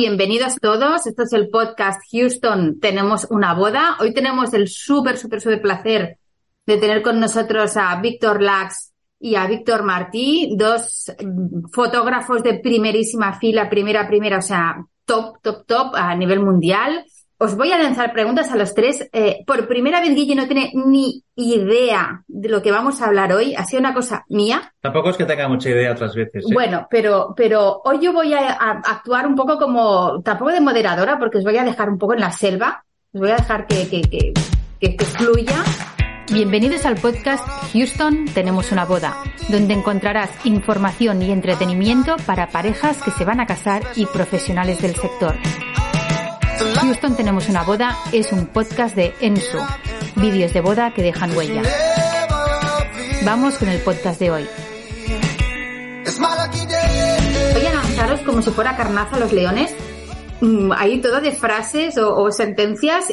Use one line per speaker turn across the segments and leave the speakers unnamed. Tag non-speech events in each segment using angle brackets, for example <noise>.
Bienvenidos todos. Esto es el podcast Houston. Tenemos una boda. Hoy tenemos el súper, súper, súper placer de tener con nosotros a Víctor Lax y a Víctor Martí, dos mm, fotógrafos de primerísima fila, primera, primera, o sea, top, top, top a nivel mundial. Os voy a lanzar preguntas a los tres. Eh, por primera vez, Guille no tiene ni idea de lo que vamos a hablar hoy. Ha sido una cosa mía.
Tampoco es que tenga mucha idea otras veces. ¿eh?
Bueno, pero, pero hoy yo voy a, a, actuar un poco como, tampoco de moderadora, porque os voy a dejar un poco en la selva. Os voy a dejar que, que, que, que, que fluya. Bienvenidos al podcast Houston Tenemos una boda, donde encontrarás información y entretenimiento para parejas que se van a casar y profesionales del sector. Houston Tenemos una boda es un podcast de Ensu, vídeos de boda que dejan huella. Vamos con el podcast de hoy. Voy a lanzaros como si fuera carnaza a los leones. Mm, ahí todo de frases o, o sea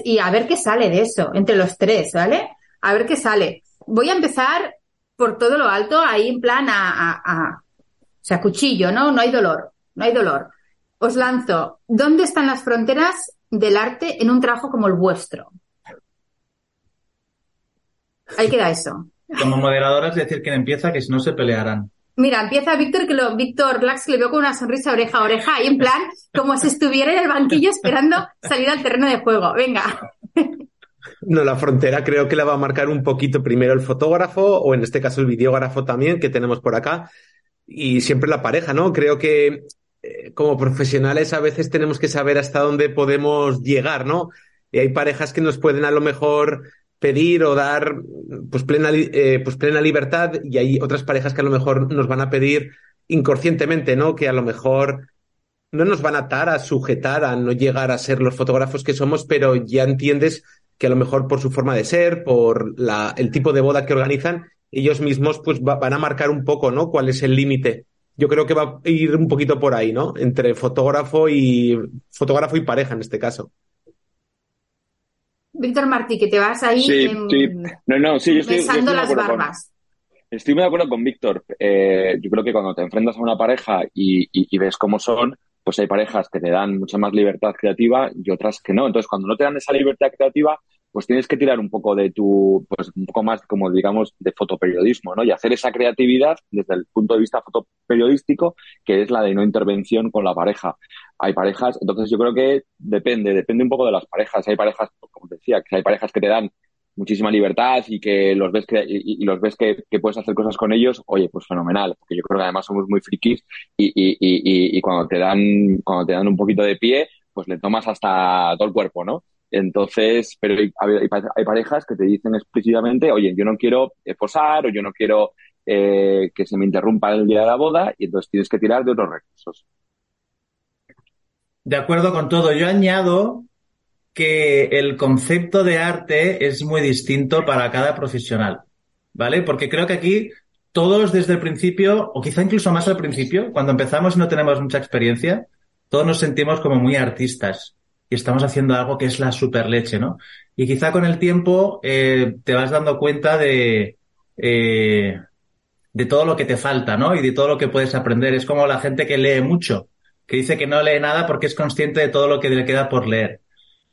y a ver qué sale de eso, entre los tres, ¿vale? A ver qué sale. Voy a empezar por todo lo alto, ahí en plan a, a, a o sea, cuchillo, ¿no? No hay dolor, no hay dolor. Os lanzo, ¿dónde están las fronteras del arte en un trabajo como el vuestro? Ahí queda eso.
Como moderadora es decir quién empieza, que si no se pelearán.
Mira, empieza Víctor, que lo, Víctor Lax, que le veo con una sonrisa oreja a oreja, y en plan, como si estuviera en el banquillo esperando salir al terreno de juego. Venga.
No, la frontera creo que la va a marcar un poquito primero el fotógrafo, o en este caso el videógrafo también, que tenemos por acá, y siempre la pareja, ¿no? Creo que eh, como profesionales a veces tenemos que saber hasta dónde podemos llegar, ¿no? Y hay parejas que nos pueden a lo mejor pedir o dar pues plena, eh, pues plena libertad y hay otras parejas que a lo mejor nos van a pedir inconscientemente, ¿no? Que a lo mejor no nos van a atar a sujetar a no llegar a ser los fotógrafos que somos, pero ya entiendes que a lo mejor por su forma de ser, por la, el tipo de boda que organizan, ellos mismos pues va, van a marcar un poco, ¿no? Cuál es el límite. Yo creo que va a ir un poquito por ahí, ¿no? Entre fotógrafo y fotógrafo y pareja en este caso.
Víctor Martí, que te vas ahí
Sí,
em,
sí. No, no, sí, yo estoy, yo estoy
besando las
con-
barbas.
Estoy muy de acuerdo con Víctor. Eh, yo creo que cuando te enfrentas a una pareja y, y- y ves cómo son, pues hay parejas que te dan mucha más libertad creativa y otras que no. Entonces, cuando no te dan esa libertad creativa, pues tienes que tirar un poco de tu, pues un poco más, como digamos, de fotoperiodismo, ¿no? Y hacer esa creatividad desde el punto de vista fotoperiodístico, que es la de no intervención con la pareja. Hay parejas, entonces yo creo que depende, depende un poco de las parejas. Hay parejas, como te decía, que hay parejas que te dan muchísima libertad y que los ves que, y, los ves que, puedes hacer cosas con ellos, oye, pues fenomenal, porque yo creo que además somos muy frikis y, y, y- y cuando te dan, cuando te dan un poquito de pie, pues le tomas hasta todo el cuerpo, ¿no? Entonces, pero hay, hay pa- hay parejas que te dicen explícitamente, oye, yo no quiero eh, posar o yo no quiero eh, que se me interrumpa el día de la boda y entonces tienes que tirar de otros recursos.
De acuerdo con todo. Yo añado que el concepto de arte es muy distinto para cada profesional, ¿vale? Porque creo que aquí todos desde el principio, o quizá incluso más al principio, cuando empezamos y no tenemos mucha experiencia, todos nos sentimos como muy artistas y estamos haciendo algo que es la super leche, ¿no? Y quizá con el tiempo eh, te vas dando cuenta de, eh, de todo lo que te falta, ¿no? Y de todo lo que puedes aprender. Es como la gente que lee mucho, que dice que no lee nada porque es consciente de todo lo que le queda por leer.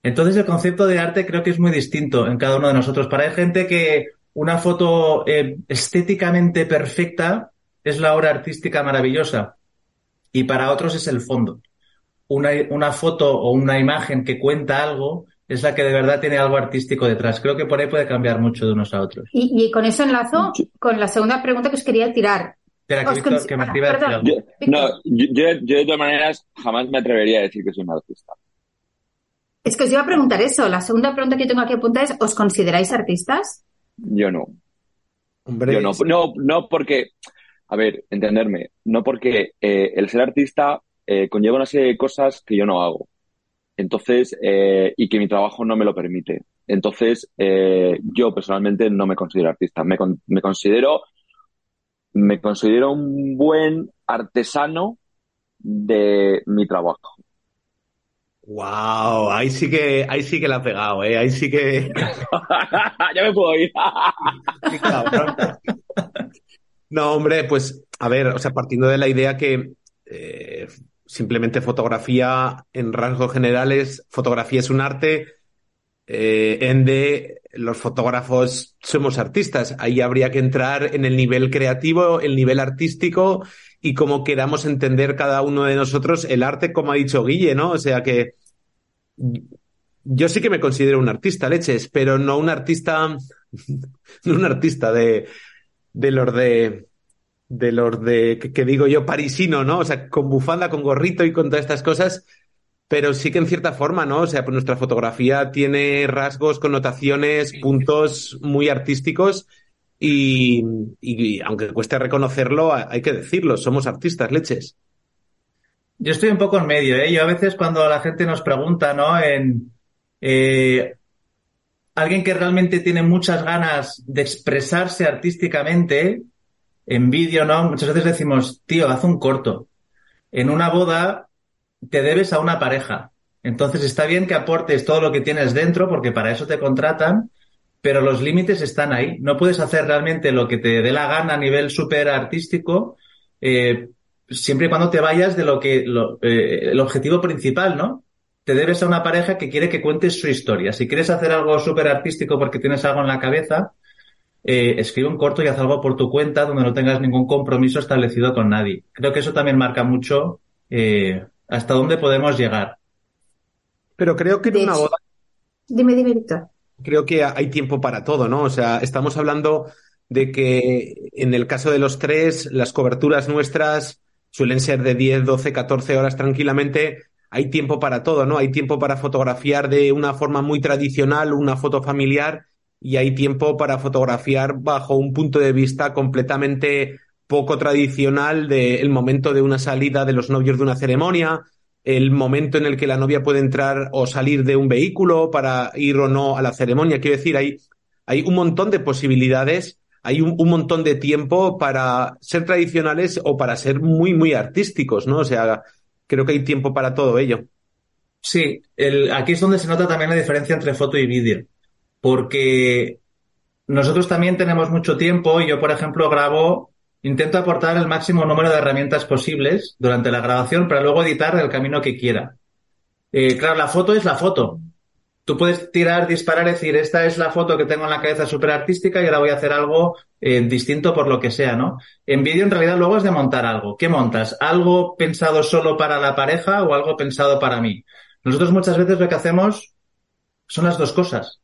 Entonces el concepto de arte creo que es muy distinto en cada uno de nosotros. Para hay gente que una foto eh, estéticamente perfecta es la obra artística maravillosa y para otros es el fondo. Una, una foto o una imagen que cuenta algo es la que de verdad tiene algo artístico detrás. Creo que por ahí puede cambiar mucho de unos a otros.
Y, y con eso enlazo
Sí.
con la segunda pregunta que os quería tirar.
Espera, que,
Os
Víctor, que me
ah, perdón.
Yo, no, yo, yo, yo de todas maneras jamás me atrevería a decir que soy un artista.
Es que os iba a preguntar eso. La segunda pregunta que tengo aquí apuntada es, ¿os consideráis artistas?
Yo no.
Hombre,
Yo no, no, no porque, a ver, entenderme, no porque eh, el ser artista eh, conlleva una serie de cosas que yo no hago. Entonces, eh, y que mi trabajo no me lo permite. Entonces, eh, yo personalmente no me considero artista. Me, con- me considero, me considero un buen artesano de mi trabajo.
wow, ahí sí que, ahí sí que la ha pegado, eh, ahí sí que. <laughs>
ya me puedo ir. <laughs>
No, hombre, pues, a ver, o sea, partiendo de la idea que eh, simplemente fotografía en rasgos generales, fotografía es un arte, eh, en de los fotógrafos somos artistas. Ahí habría que entrar en el nivel creativo, el nivel artístico y cómo queramos entender cada uno de nosotros el arte, como ha dicho Guille, ¿no? O sea que yo sí que me considero un artista, leches, pero no un artista, <laughs> no un artista de, de los de, de los de, que, digo yo, parisino, ¿no? O sea, con bufanda, con gorrito y con todas estas cosas, pero sí que en cierta forma, ¿no? O sea, pues nuestra fotografía tiene rasgos, connotaciones, puntos muy artísticos y, y, aunque cueste reconocerlo, hay que decirlo, somos artistas, leches.
Yo estoy un poco en medio, ¿eh? Yo a veces cuando la gente nos pregunta, ¿no? En eh, alguien que realmente tiene muchas ganas de expresarse artísticamente en vídeo, ¿no? Muchas veces decimos, tío, haz un corto. En una boda te debes a una pareja. Entonces está bien que aportes todo lo que tienes dentro porque para eso te contratan, pero los límites están ahí. No puedes hacer realmente lo que te dé la gana a nivel súper artístico, eh, siempre y cuando te vayas de lo que, eh, el objetivo principal, ¿no? Te debes a una pareja que quiere que cuentes su historia. Si quieres hacer algo súper artístico porque tienes algo en la cabeza, eh, escribe un corto y haz algo por tu cuenta donde no tengas ningún compromiso establecido con nadie. Creo que eso también marca mucho hasta dónde podemos llegar.
Pero creo que en una boda.
Dime, dime, Víctor
creo que hay tiempo para todo, ¿no? O sea, estamos hablando de que en el caso de los tres, las coberturas nuestras suelen ser de 10, 12, 14 horas tranquilamente. Hay tiempo para todo, ¿no? Hay tiempo para fotografiar de una forma muy tradicional, una foto familiar, y hay tiempo para fotografiar bajo un punto de vista completamente poco tradicional del momento de una salida de los novios de una ceremonia, el momento en el que la novia puede entrar o salir de un vehículo para ir o no a la ceremonia. Quiero decir, hay, hay un montón de posibilidades, hay un, montón de tiempo para ser tradicionales o para ser muy, muy artísticos, ¿no? O sea, creo que hay tiempo para todo ello.
Sí, el, aquí es donde se nota también la diferencia entre foto y vídeo, porque nosotros también tenemos mucho tiempo. Yo, por ejemplo, grabo Intento aportar el máximo número de herramientas posibles durante la grabación para luego editar el camino que quiera. Eh, claro, la foto es la foto. Tú puedes tirar, disparar, decir, esta es la foto que tengo en la cabeza súper artística y ahora voy a hacer algo eh, distinto por lo que sea, ¿no? En vídeo en realidad luego es de montar algo. ¿Qué montas? ¿Algo pensado solo para la pareja o algo pensado para mí? Nosotros muchas veces lo que hacemos son las dos cosas.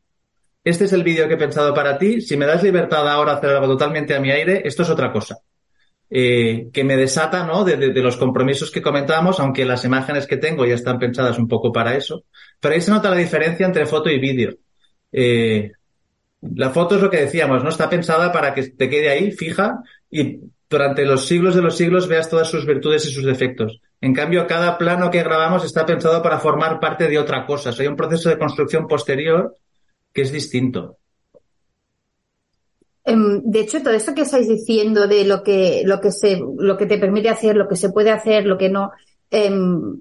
Este es el vídeo que he pensado para ti. Si me das libertad ahora hacer algo totalmente a mi aire, esto es otra cosa. Eh, que me desata ¿no? De, los compromisos que comentábamos, aunque las imágenes que tengo ya están pensadas un poco para eso. Pero ahí se nota la diferencia entre foto y vídeo. Eh, la foto es lo que decíamos, ¿no? Está pensada para que te quede ahí, fija, y durante los siglos de los siglos veas todas sus virtudes y sus defectos. En cambio, cada plano que grabamos está pensado para formar parte de otra cosa. O hay un proceso de construcción posterior que es distinto.
Em, de hecho, todo esto que estáis diciendo de lo que, lo que se, lo que te permite hacer, lo que se puede hacer, lo que no, em,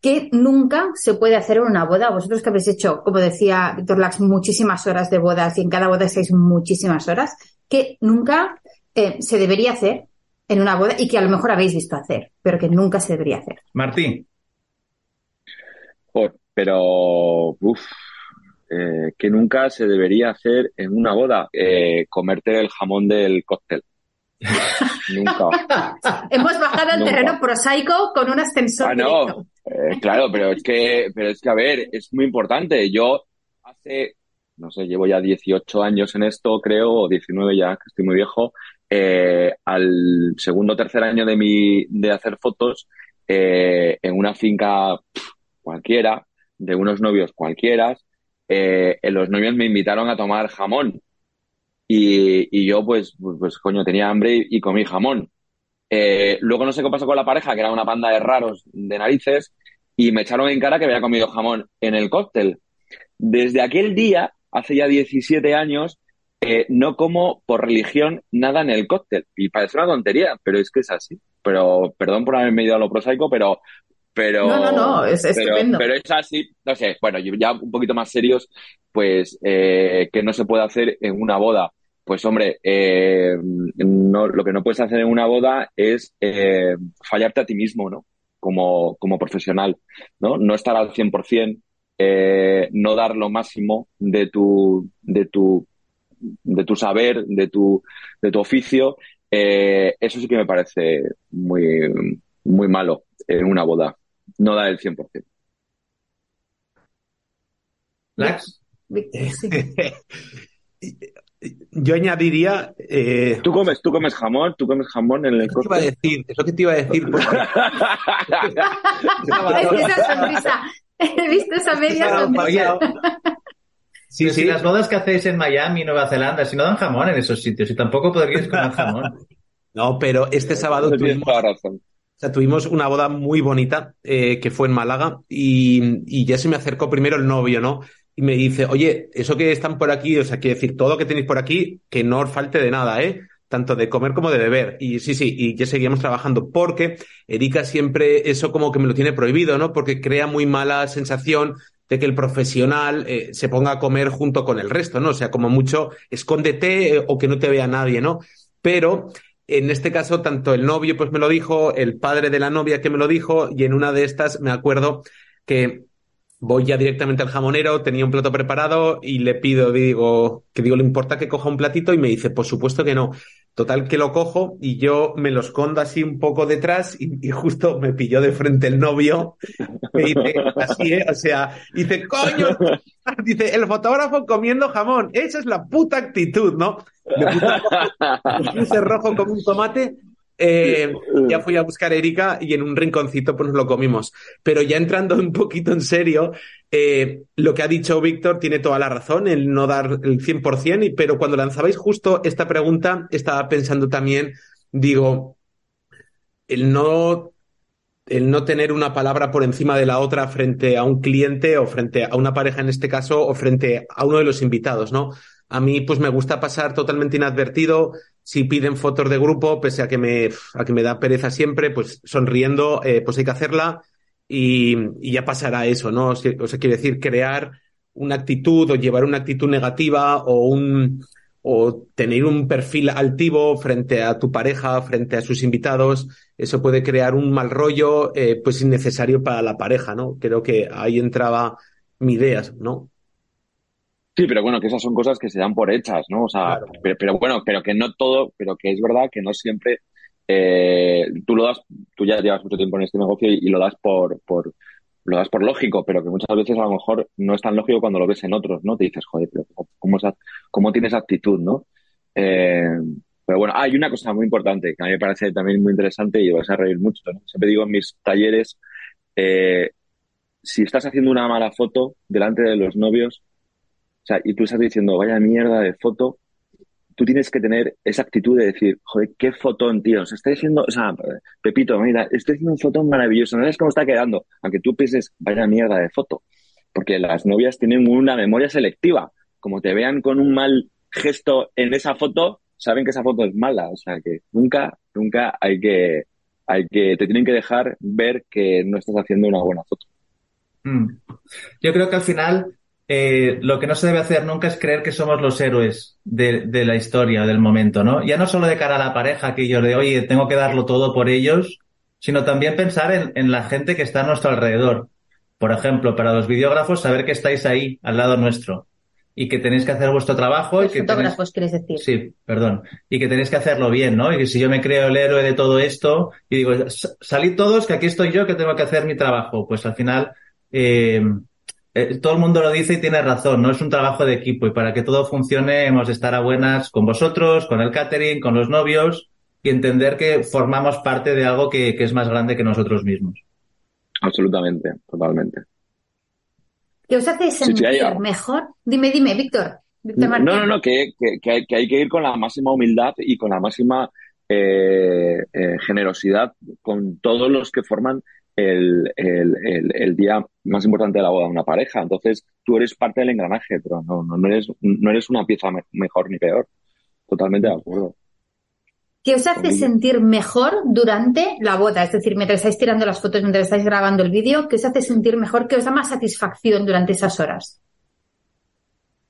que nunca se puede hacer en una boda. Vosotros que habéis hecho, como decía Víctor Lax, muchísimas horas de bodas y en cada boda estáis muchísimas horas, que nunca eh, se debería hacer en una boda y que a lo mejor habéis visto hacer, pero que nunca se debería hacer.
Martín.
pero, uff, eh, que nunca se debería hacer en una boda, eh, comerte el jamón del cóctel. <laughs>
nunca. Hemos bajado al terreno prosaico con un ascensor. Ah, no,
eh, claro, pero es que, pero es que, a ver, es muy importante. Yo hace, no sé, llevo ya 18 años en esto, creo, o 19 ya, que estoy muy viejo. al segundo o tercer año de mi, de hacer fotos, en una finca cualquiera, de unos novios cualquiera, eh, los novios me invitaron a tomar jamón. Y, y yo, pues, pues, pues, coño, tenía hambre y, comí jamón. Eh, luego no sé qué pasó con la pareja, que era una panda de raros de narices, y me echaron en cara que había comido jamón en el cóctel. Desde aquel día, hace ya 17 años, eh, no como por religión nada en el cóctel. Y parece una tontería, pero es que es así. Pero, perdón por haberme ido a lo prosaico, pero pero,
no, no, no, es
estupendo. Pero es así, no sé, bueno, ya un poquito más serios, pues, eh, que no se puede hacer en una boda. Pues hombre, eh, no, lo que no puedes hacer en una boda es eh, fallarte a ti mismo, ¿no? como, como profesional, ¿no? No estar al 100%, eh, no dar lo máximo de tu, de tu, de tu saber, de tu, de tu oficio, eso sí que me parece muy, muy malo en una boda, no dar el 100%.
Lax. <laughs>
Yo añadiría. Eh,
¿Tú comes, tú comes jamón, tú comes jamón en el
Eso te iba a decir, es lo que te iba a decir. porque- <laughs>
Es que esa sonrisa. He visto esa media
Claro,
sonrisa.
Oye,
Sí,
pero
sí.
si las bodas que hacéis en Miami, Nueva Zelanda, si no dan jamón en esos sitios, y tampoco podríais comer jamón. <laughs>
No, pero este sábado
Tienes
tuvimos,
toda la razón.
O sea, tuvimos una boda muy bonita eh, que fue en Málaga y, ya se me acercó primero el novio, ¿no? Y me dice, oye, eso que están por aquí, o sea, quiere decir, todo lo que tenéis por aquí, que no os falte de nada, ¿eh? Tanto de comer como de beber. Y sí, sí, y ya seguíamos trabajando porque Erika siempre eso como que me lo tiene prohibido, ¿no? Porque crea muy mala sensación de que el profesional eh, se ponga a comer junto con el resto, ¿no? O sea, como mucho, escóndete eh, o que no te vea nadie, ¿no? Pero en este caso, tanto el novio pues me lo dijo, el padre de la novia que me lo dijo, y en una de estas me acuerdo que voy ya directamente al jamonero, tenía un plato preparado y le pido, digo, que digo, ¿le importa que coja un platito? Y me dice, por supuesto que no. Total que lo cojo y yo me lo escondo así un poco detrás y, justo me pilló de frente el novio. Me dice, así, ¿eh? O sea, dice, coño, <laughs> dice, el fotógrafo comiendo jamón. Esa es la puta actitud, ¿no? Me rojo como un tomate. Eh, ya fui a buscar a Erika y en un rinconcito pues nos lo comimos. Pero ya entrando un poquito en serio, eh, lo que ha dicho Víctor tiene toda la razón, el no dar el 100%, y, pero cuando lanzabais justo esta pregunta, estaba pensando también, digo, el no, el no tener una palabra por encima de la otra frente a un cliente o frente a una pareja en este caso o frente a uno de los invitados, ¿no? A mí pues me gusta pasar totalmente inadvertido. Si piden fotos de grupo, pese a que me, a que me da pereza siempre, pues sonriendo, eh, pues hay que hacerla y, y ya pasará eso, ¿no? O sea, quiere decir, crear una actitud o llevar una actitud negativa o un o tener un perfil altivo frente a tu pareja, frente a sus invitados, eso puede crear un mal rollo, eh, pues innecesario para la pareja, ¿no? Creo que ahí entraba mi idea, ¿no?
Sí, pero bueno, que esas son cosas que se dan por hechas, ¿no? O sea,
Claro.
pero, pero bueno, pero que no todo, pero que es verdad que no siempre eh, tú lo das, tú ya llevas mucho tiempo en este negocio y, y lo das por, por, lo das por lógico, pero que muchas veces a lo mejor no es tan lógico cuando lo ves en otros, ¿no? Te dices, joder, pero ¿cómo, cómo tienes actitud, ¿no? Eh, pero bueno, hay una cosa muy importante que a mí me parece también muy interesante y vas a reír mucho, ¿no? Siempre digo en mis talleres, eh, si estás haciendo una mala foto delante de los novios, o sea, y tú estás diciendo, vaya mierda de foto, tú tienes que tener esa actitud de decir, joder, qué fotón, tío. O sea, o sea, Pepito, mira, estoy haciendo un fotón maravilloso. No sabes cómo está quedando. Aunque tú pienses, vaya mierda de foto. Porque las novias tienen una memoria selectiva. Como te vean con un mal gesto en esa foto, saben que esa foto es mala. O sea, que nunca, nunca hay que, hay que, te tienen que dejar ver que no estás haciendo una buena foto.
Mm. Yo creo que al final eh, lo que no se debe hacer nunca es creer que somos los héroes de, de la historia, del momento, ¿no? Ya no solo de cara a la pareja, que yo de, oye, tengo que darlo todo por ellos, sino también pensar en, en la gente que está a nuestro alrededor. Por ejemplo, para los videógrafos, saber que estáis ahí, al lado nuestro, y que tenéis que hacer vuestro trabajo y
Los
que tenéis,
fotógrafos, quieres decir.
Sí, perdón. Y que tenéis que hacerlo bien, ¿no? Y que si yo me creo el héroe de todo esto y digo, "S- salid todos, que aquí estoy yo, que tengo que hacer mi trabajo, pues al final eh, eh, todo el mundo lo dice y tiene razón, ¿no? Es un trabajo de equipo y para que todo funcione hemos de estar a buenas con vosotros, con el catering, con los novios y entender que formamos parte de algo que, que es más grande que nosotros mismos.
Absolutamente, totalmente.
¿Qué os hace sentir mejor? Dime, dime, Víctor. Víctor
No, no, no, que, que, que hay, que hay que ir con la máxima humildad y con la máxima eh, eh, generosidad con todos los que forman el, el, el, el día más importante de la boda de una pareja. Entonces, tú eres parte del engranaje, pero no, no, no eres, no eres una pieza me- mejor ni peor. Totalmente de acuerdo.
¿Qué os hace
Conmigo.
sentir mejor durante la boda? Es decir, mientras estáis tirando las fotos, mientras estáis grabando el vídeo, ¿qué os hace sentir mejor? ¿Qué os da más satisfacción durante esas horas?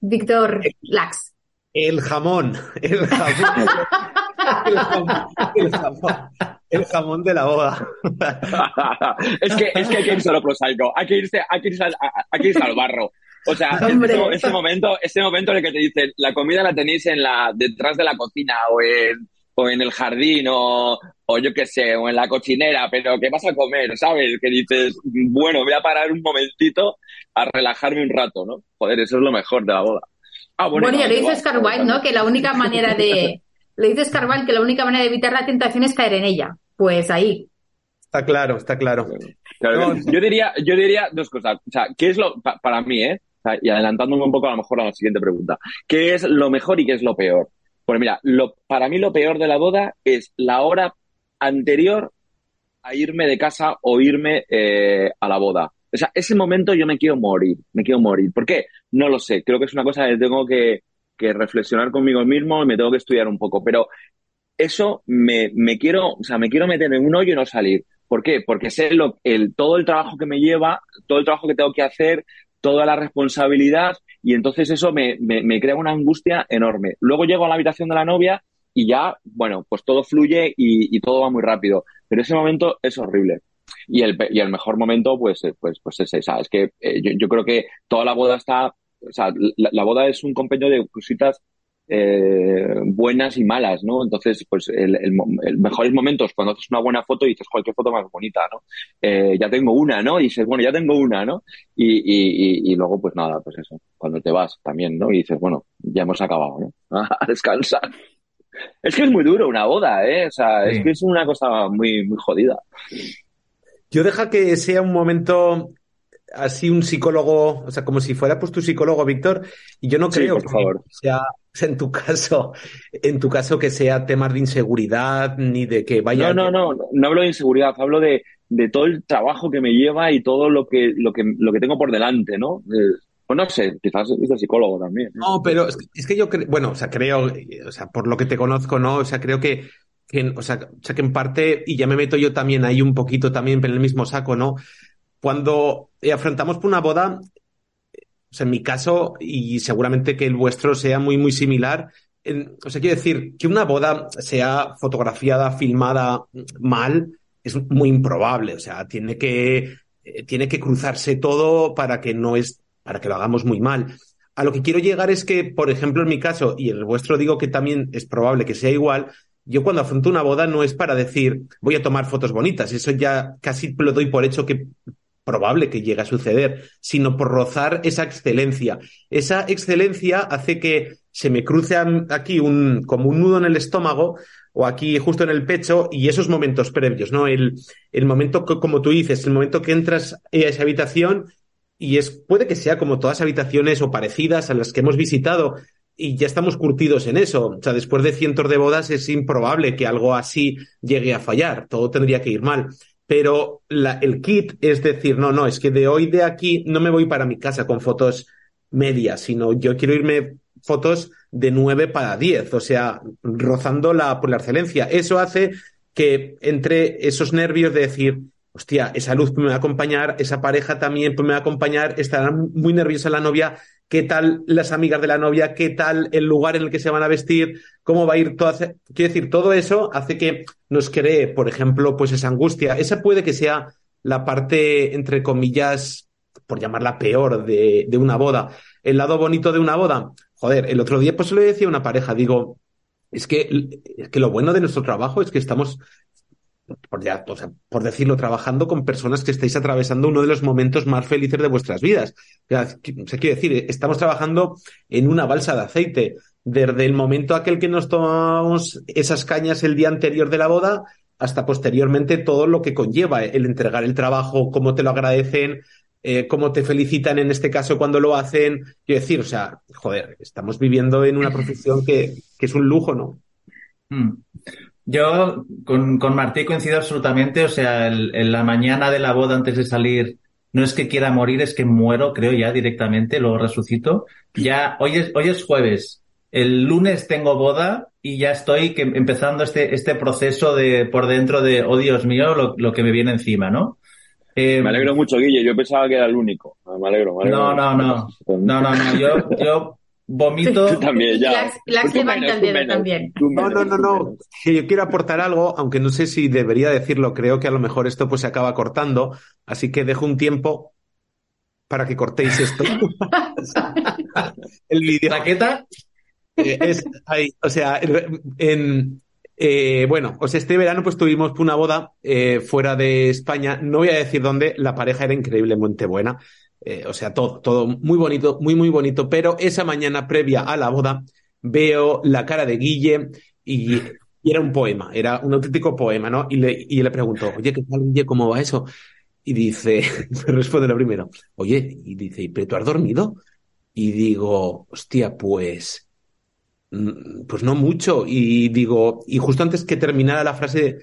Víctor Lax.
El jamón, el jamón. <laughs> <laughs> el, jamón, de la boda.
es, que, es que hay que irse a lo prosaico, hay que irse, hay que irse, al, hay que irse al barro. O sea, <laughs> ese, momento, ese momento en el que te dicen, la comida la tenéis en la, detrás de la cocina o en, o en el jardín o, o yo qué sé, o en la cochinera, pero ¿qué vas a comer? ¿Sabes? Que dices, bueno, voy a parar un momentito a relajarme un rato, ¿no? Joder, eso es lo mejor de la boda.
Ah, bueno, ya lo dice Oscar ¿no? Que la única manera de... Le dice Oscar que la única manera de evitar la tentación es caer en ella. Pues ahí.
Está claro, está claro.
yo diría, yo diría dos cosas. O sea, ¿qué es lo, para mí, eh? y adelantándome un poco a lo mejor a la siguiente pregunta. ¿Qué es lo mejor y qué es lo peor? Pues mira, lo, para mí lo peor de la boda es la hora anterior a irme de casa o irme eh, a la boda. O sea, ese momento yo me quiero morir, me quiero morir. ¿Por qué? No lo sé. Creo que es una cosa que tengo que, que reflexionar conmigo mismo y me tengo que estudiar un poco. Pero eso me, me quiero, o sea, me quiero meter en un hoyo y no salir. ¿Por qué? Porque sé lo, el, todo el trabajo que me lleva, todo el trabajo que tengo que hacer, toda la responsabilidad y entonces eso me, me, crea una angustia enorme. Luego llego a la habitación de la novia y ya, bueno, pues todo fluye y, todo va muy rápido. Pero ese momento es horrible. Y el, y el mejor momento, pues, eh, pues, pues es esa. Es que eh, yo, yo, creo que toda la boda está, o sea, la boda es un compendio de cositas eh, buenas y malas, ¿no? Entonces, pues el, el, mejores momentos cuando haces una buena foto y dices, cualquier foto más bonita, ¿no? Eh, ya tengo una, ¿no? Y dices, bueno, ya tengo una, ¿no? Y, y, y, luego, pues nada, pues eso, cuando te vas también, ¿no? Y dices, bueno, ya hemos acabado, ¿no? <laughs> A descansar. Es que es muy duro una boda, ¿eh? O sea, es que es una cosa muy, muy jodida.
Yo deja que sea un momento así un psicólogo, o sea, como si fuera pues tu psicólogo, Víctor, y yo no creo
por favor.
que sea <laughs> en tu caso, en tu caso que sea temas de inseguridad ni de que vaya.
No, no, no, no hablo de inseguridad, hablo de, de todo el trabajo que me lleva y todo lo que, lo que, lo que tengo por delante, ¿no? pues no sé, quizás es el psicólogo también.
No, pero es que yo creo, bueno, o sea, creo, o sea, por lo que te conozco, ¿no? O sea, creo que, que o, sea, o sea, que en parte, y ya me meto yo también ahí un poquito también en el mismo saco, ¿no? Cuando afrontamos por una boda, sea, en mi caso, y seguramente que el vuestro sea muy, muy similar, o sea, quiero decir, que una boda sea fotografiada, filmada mal, es muy improbable. O sea, tiene que, eh, tiene que cruzarse todo para que no es, para que lo hagamos muy mal. A lo que quiero llegar es que, por ejemplo, en mi caso, y en el vuestro digo que también es probable que sea igual, yo cuando afronto una boda no es para decir voy a tomar fotos bonitas, eso ya casi lo doy por hecho que probable que llegue a suceder, sino por rozar esa excelencia. Esa excelencia hace que se me cruce aquí un, como un nudo en el estómago o aquí justo en el pecho y esos momentos previos, ¿no? El, el momento, como tú dices, el momento que entras a esa habitación y es, puede que sea como todas habitaciones o parecidas a las que hemos visitado y ya estamos curtidos en eso. O sea, después de cientos de bodas es improbable que algo así llegue a fallar. Todo tendría que ir mal pero la, el kit es decir, no, no, es que de hoy de aquí no me voy para mi casa con fotos medias, sino yo quiero irme fotos de 9 para 10, o sea, rozando la, por la excelencia. Eso hace que entre esos nervios de decir, hostia, esa luz me va a acompañar, esa pareja también me va a acompañar, estará muy nerviosa la novia, qué tal las amigas de la novia, qué tal el lugar en el que se van a vestir, cómo va a ir todo. Quiero decir, todo eso hace que nos cree, por ejemplo, pues esa angustia. Esa puede que sea la parte, entre comillas, por llamarla peor, de, una boda. El lado bonito de una boda. Joder, el otro día pues le decía a una pareja, digo, es que, es que lo bueno de nuestro trabajo es que estamos por, ya, o sea, por decirlo, trabajando con personas que estáis atravesando uno de los momentos más felices de vuestras vidas. O sea, quiere decir, estamos trabajando en una balsa de aceite. Desde el momento aquel que nos tomamos esas cañas el día anterior de la boda hasta posteriormente todo lo que conlleva el entregar el trabajo, cómo te lo agradecen, eh, cómo te felicitan en este caso cuando lo hacen. Quiero decir, o sea, joder, estamos viviendo en una profesión que, que es un lujo, ¿no?
Hmm. Yo con, con Martí coincido absolutamente, o sea, en la mañana de la boda antes de salir, no es que quiera morir, es que muero, creo ya directamente, luego resucito. Ya, hoy es, hoy es jueves, el lunes tengo boda y ya estoy que, empezando este, este proceso de por dentro de, oh Dios mío, lo, lo que me viene encima, ¿no?
Eh, me alegro mucho, Guille. Yo pensaba que era el único. Me alegro, me alegro.
No, no, no. No, no, no. Yo, yo vomito.
Tú también, ya.
Lax, Lax
Tú
levanta
menos,
el
tú
dedo
menos,
también.
No, no, no, no. Que yo quiero aportar algo, aunque no sé si debería decirlo, creo que a lo mejor esto pues se acaba cortando, así que dejo un tiempo para que cortéis esto. <laughs> El vídeo.
¿Taqueta?
Eh, es ahí, o sea, en, eh, bueno, o sea, este verano pues tuvimos una boda eh, fuera de España, no voy a decir dónde, la pareja era increíblemente buena, eh, o sea, todo, todo muy bonito, muy, muy bonito, pero esa mañana previa a la boda veo la cara de Guille y, era un poema, era un auténtico poema, ¿no? Y le, y le pregunto, oye, ¿qué tal, Guille? ¿Cómo va eso? Y dice, <laughs> me responde lo primero, oye, y dice, ¿pero tú has dormido? Y digo, hostia, pues, mm, pues no mucho. Y digo, y justo antes que terminara la frase,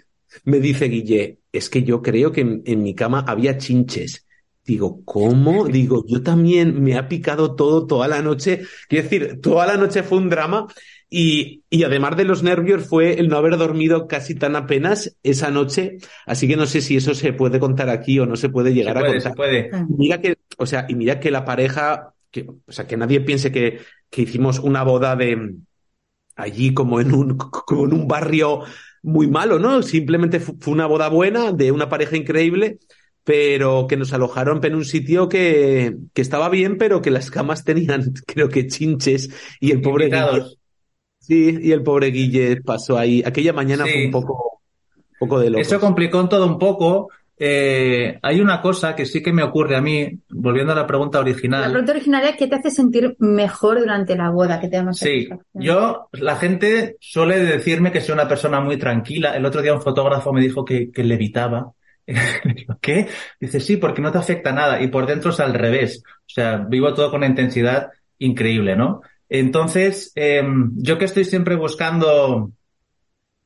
me dice Guille, es que yo creo que en mi cama había chinches. Digo, ¿cómo? Digo, yo también me ha picado todo toda la noche. Quiero decir, toda la noche fue un drama. Y, y además de los nervios fue el no haber dormido casi tan apenas esa noche. Así que no sé si eso se puede contar aquí o no se puede
Se
llegar a contar.
se puede.
Mira que, o sea, y mira que la pareja, que, o sea, que nadie piense que, que hicimos una boda de allí como en un, como en un barrio muy malo, ¿no? Simplemente fu- fue una boda buena de una pareja increíble, pero que nos alojaron en un sitio que, que estaba bien, pero que las camas tenían, <laughs> creo que chinches, y el pobre Guille, sí, y el pobre Guille pasó ahí. Aquella mañana
Sí.
fue un poco, un poco de locos.
Eso complicó todo un poco. Eh, hay una cosa que sí que me ocurre a mí, volviendo a la pregunta
La
original.
pregunta original es ¿qué te hace sentir mejor durante la boda? Que te da más
Sí, yo, la gente suele decirme que soy una persona muy tranquila. El otro día un fotógrafo me dijo que, que levitaba. <laughs> ¿Qué? Dice, sí, porque no te afecta nada. Y por dentro es al revés. O sea, vivo todo con una intensidad increíble, ¿no? Entonces, eh, yo que estoy siempre buscando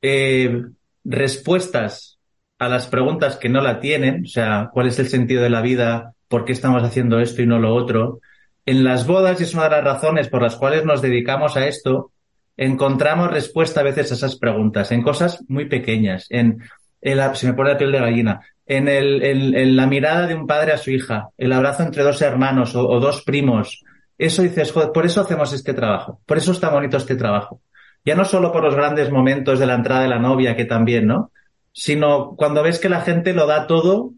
eh, respuestas a las preguntas que no la tienen, o sea, cuál es el sentido de la vida, por qué estamos haciendo esto y no lo otro. En las bodas, y es una de las razones por las cuales nos dedicamos a esto, encontramos respuesta a veces a esas preguntas, en cosas muy pequeñas, en, en la- se me pone la piel de gallina, en, el, en- la mirada de un padre a su hija, el abrazo entre dos hermanos o, dos primos. Eso dices, joder, por eso hacemos este trabajo, por eso está bonito este trabajo. Ya no solo por los grandes momentos de la entrada de la novia, que también, ¿no? Sino cuando ves que la gente lo da todo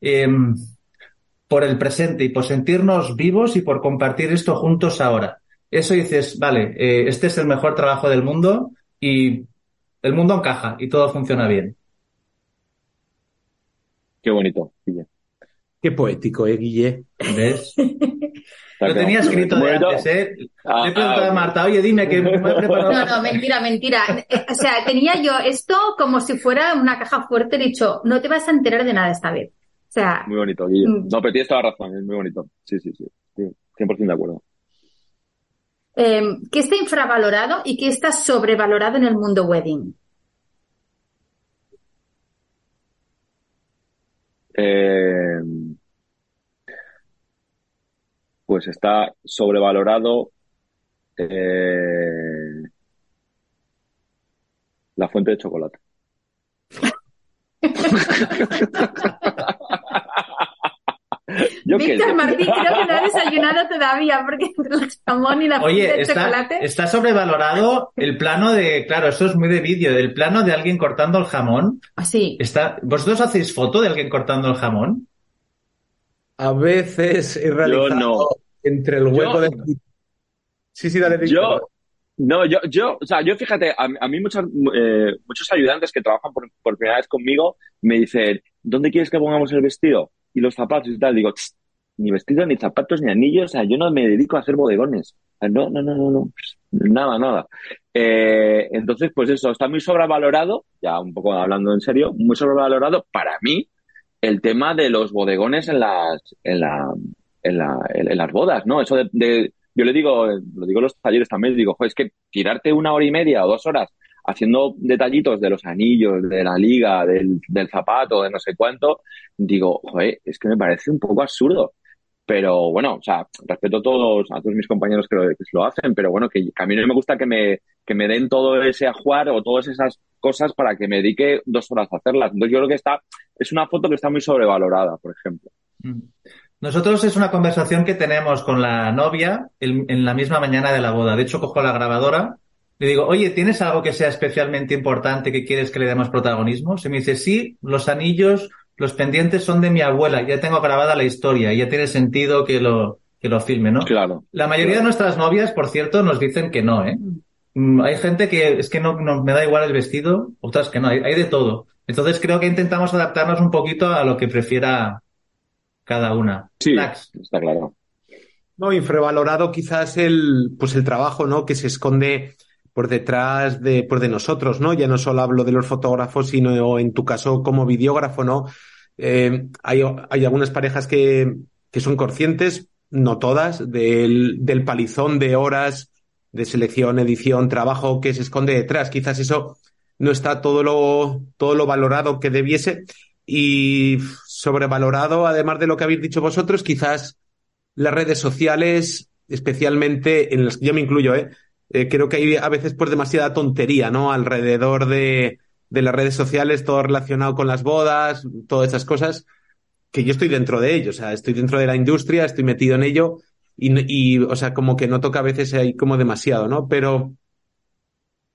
em, por el presente y por sentirnos vivos y por compartir esto juntos ahora. Eso dices, vale, eh, este es el mejor trabajo del mundo y el mundo encaja y todo funciona bien.
Qué bonito. Guille.
Qué poético, ¿eh, Guille?
¿Ves? <laughs> Lo tenía escrito de antes, ¿eh?
Ah,
Le he preguntado
ah,
a Marta, oye, dime que me he <laughs> preparado.
No, no, mentira, mentira. O sea, tenía yo esto como si fuera una caja fuerte, he dicho, no te vas a enterar de nada esta vez. O sea,
Muy bonito, Guille.
Mm.
No, pero tienes toda la razón, es muy bonito. Sí, sí, sí. sí 100% de acuerdo.
eh, ¿qué está infravalorado y qué está sobrevalorado en el mundo wedding?
Eh, pues está sobrevalorado eh, la fuente de chocolate. <laughs> <laughs> Yo
Víctor. Martín creo que no ha desayunado todavía porque entre el jamón y la
Oye,
de
está,
chocolate.
está sobrevalorado el plano de, claro, eso es muy de vídeo, del plano de alguien cortando el jamón.
Así.
Está, ¿vosotros hacéis foto de alguien cortando el jamón?
A veces he realizado
no.
entre el hueco
Yo-
de... Sí, sí, dale, Víctor.
Yo, no, yo, yo, o sea, yo fíjate, a, a mí muchos, eh, muchos ayudantes que trabajan por, por primera vez conmigo me dicen, ¿dónde quieres que pongamos el vestido? Y los zapatos y tal. Digo, "Tss, ni vestido, ni zapatos, ni anillos, o sea, yo no me dedico a hacer bodegones. No, no, no, no, no, nada, nada. Eh, entonces, pues eso, está muy sobrevalorado, ya un poco hablando en serio, muy sobrevalorado para mí el tema de los bodegones en las, en la, en la, en, en las bodas, ¿no? Eso de, de- yo le digo, lo digo en los talleres también, digo, "Jo, es que tirarte una hora y media o dos horas haciendo detallitos de los anillos, de la liga, del, del zapato, de no sé cuánto, digo, joder, es que me parece un poco absurdo. Pero bueno, o sea, respeto a todos, a todos mis compañeros que lo, que lo hacen, pero bueno, que, a mí no me gusta que me, que me den todo ese ajuar o todas esas cosas para que me dedique dos horas a hacerlas. Entonces yo creo que está, es una foto que está muy sobrevalorada, por ejemplo.
Mm. Nosotros es una conversación que tenemos con la novia en la misma mañana de la boda. De hecho, cojo la grabadora, le digo, oye, ¿tienes algo que sea especialmente importante que quieres que le demos protagonismo? Se me dice, sí, los anillos, los pendientes son de mi abuela, ya tengo grabada la historia, ya tiene sentido que lo, que lo filme, ¿no?
Claro.
La mayoría de nuestras novias, por cierto, nos dicen que no, ¿eh? Mm, Hay gente que es que no, no me da igual el vestido, otras que no, hay, hay de todo. Entonces creo que intentamos adaptarnos un poquito a lo que prefiera cada una.
Sí,
Max.
está claro.
No, infravalorado quizás el, pues el trabajo, ¿no? Que se esconde por detrás de, pues de nosotros, ¿no? Ya no solo hablo de los fotógrafos, sino en tu caso como videógrafo, ¿no? Eh, hay, hay algunas parejas que, que son conscientes, no todas, del, del palizón de horas de selección, edición, trabajo que se esconde detrás. Quizás eso no está todo lo, todo lo valorado que debiese y sobrevalorado, además de lo que habéis dicho vosotros, quizás las redes sociales, especialmente en las que yo me incluyo, ¿eh? Eh, creo que hay a veces pues demasiada tontería, ¿no? Alrededor de, de las redes sociales, todo relacionado con las bodas, todas esas cosas, que yo estoy dentro de ello, o sea, estoy dentro de la industria, estoy metido en ello y, y o sea, como que noto que a veces hay como demasiado, ¿no? Pero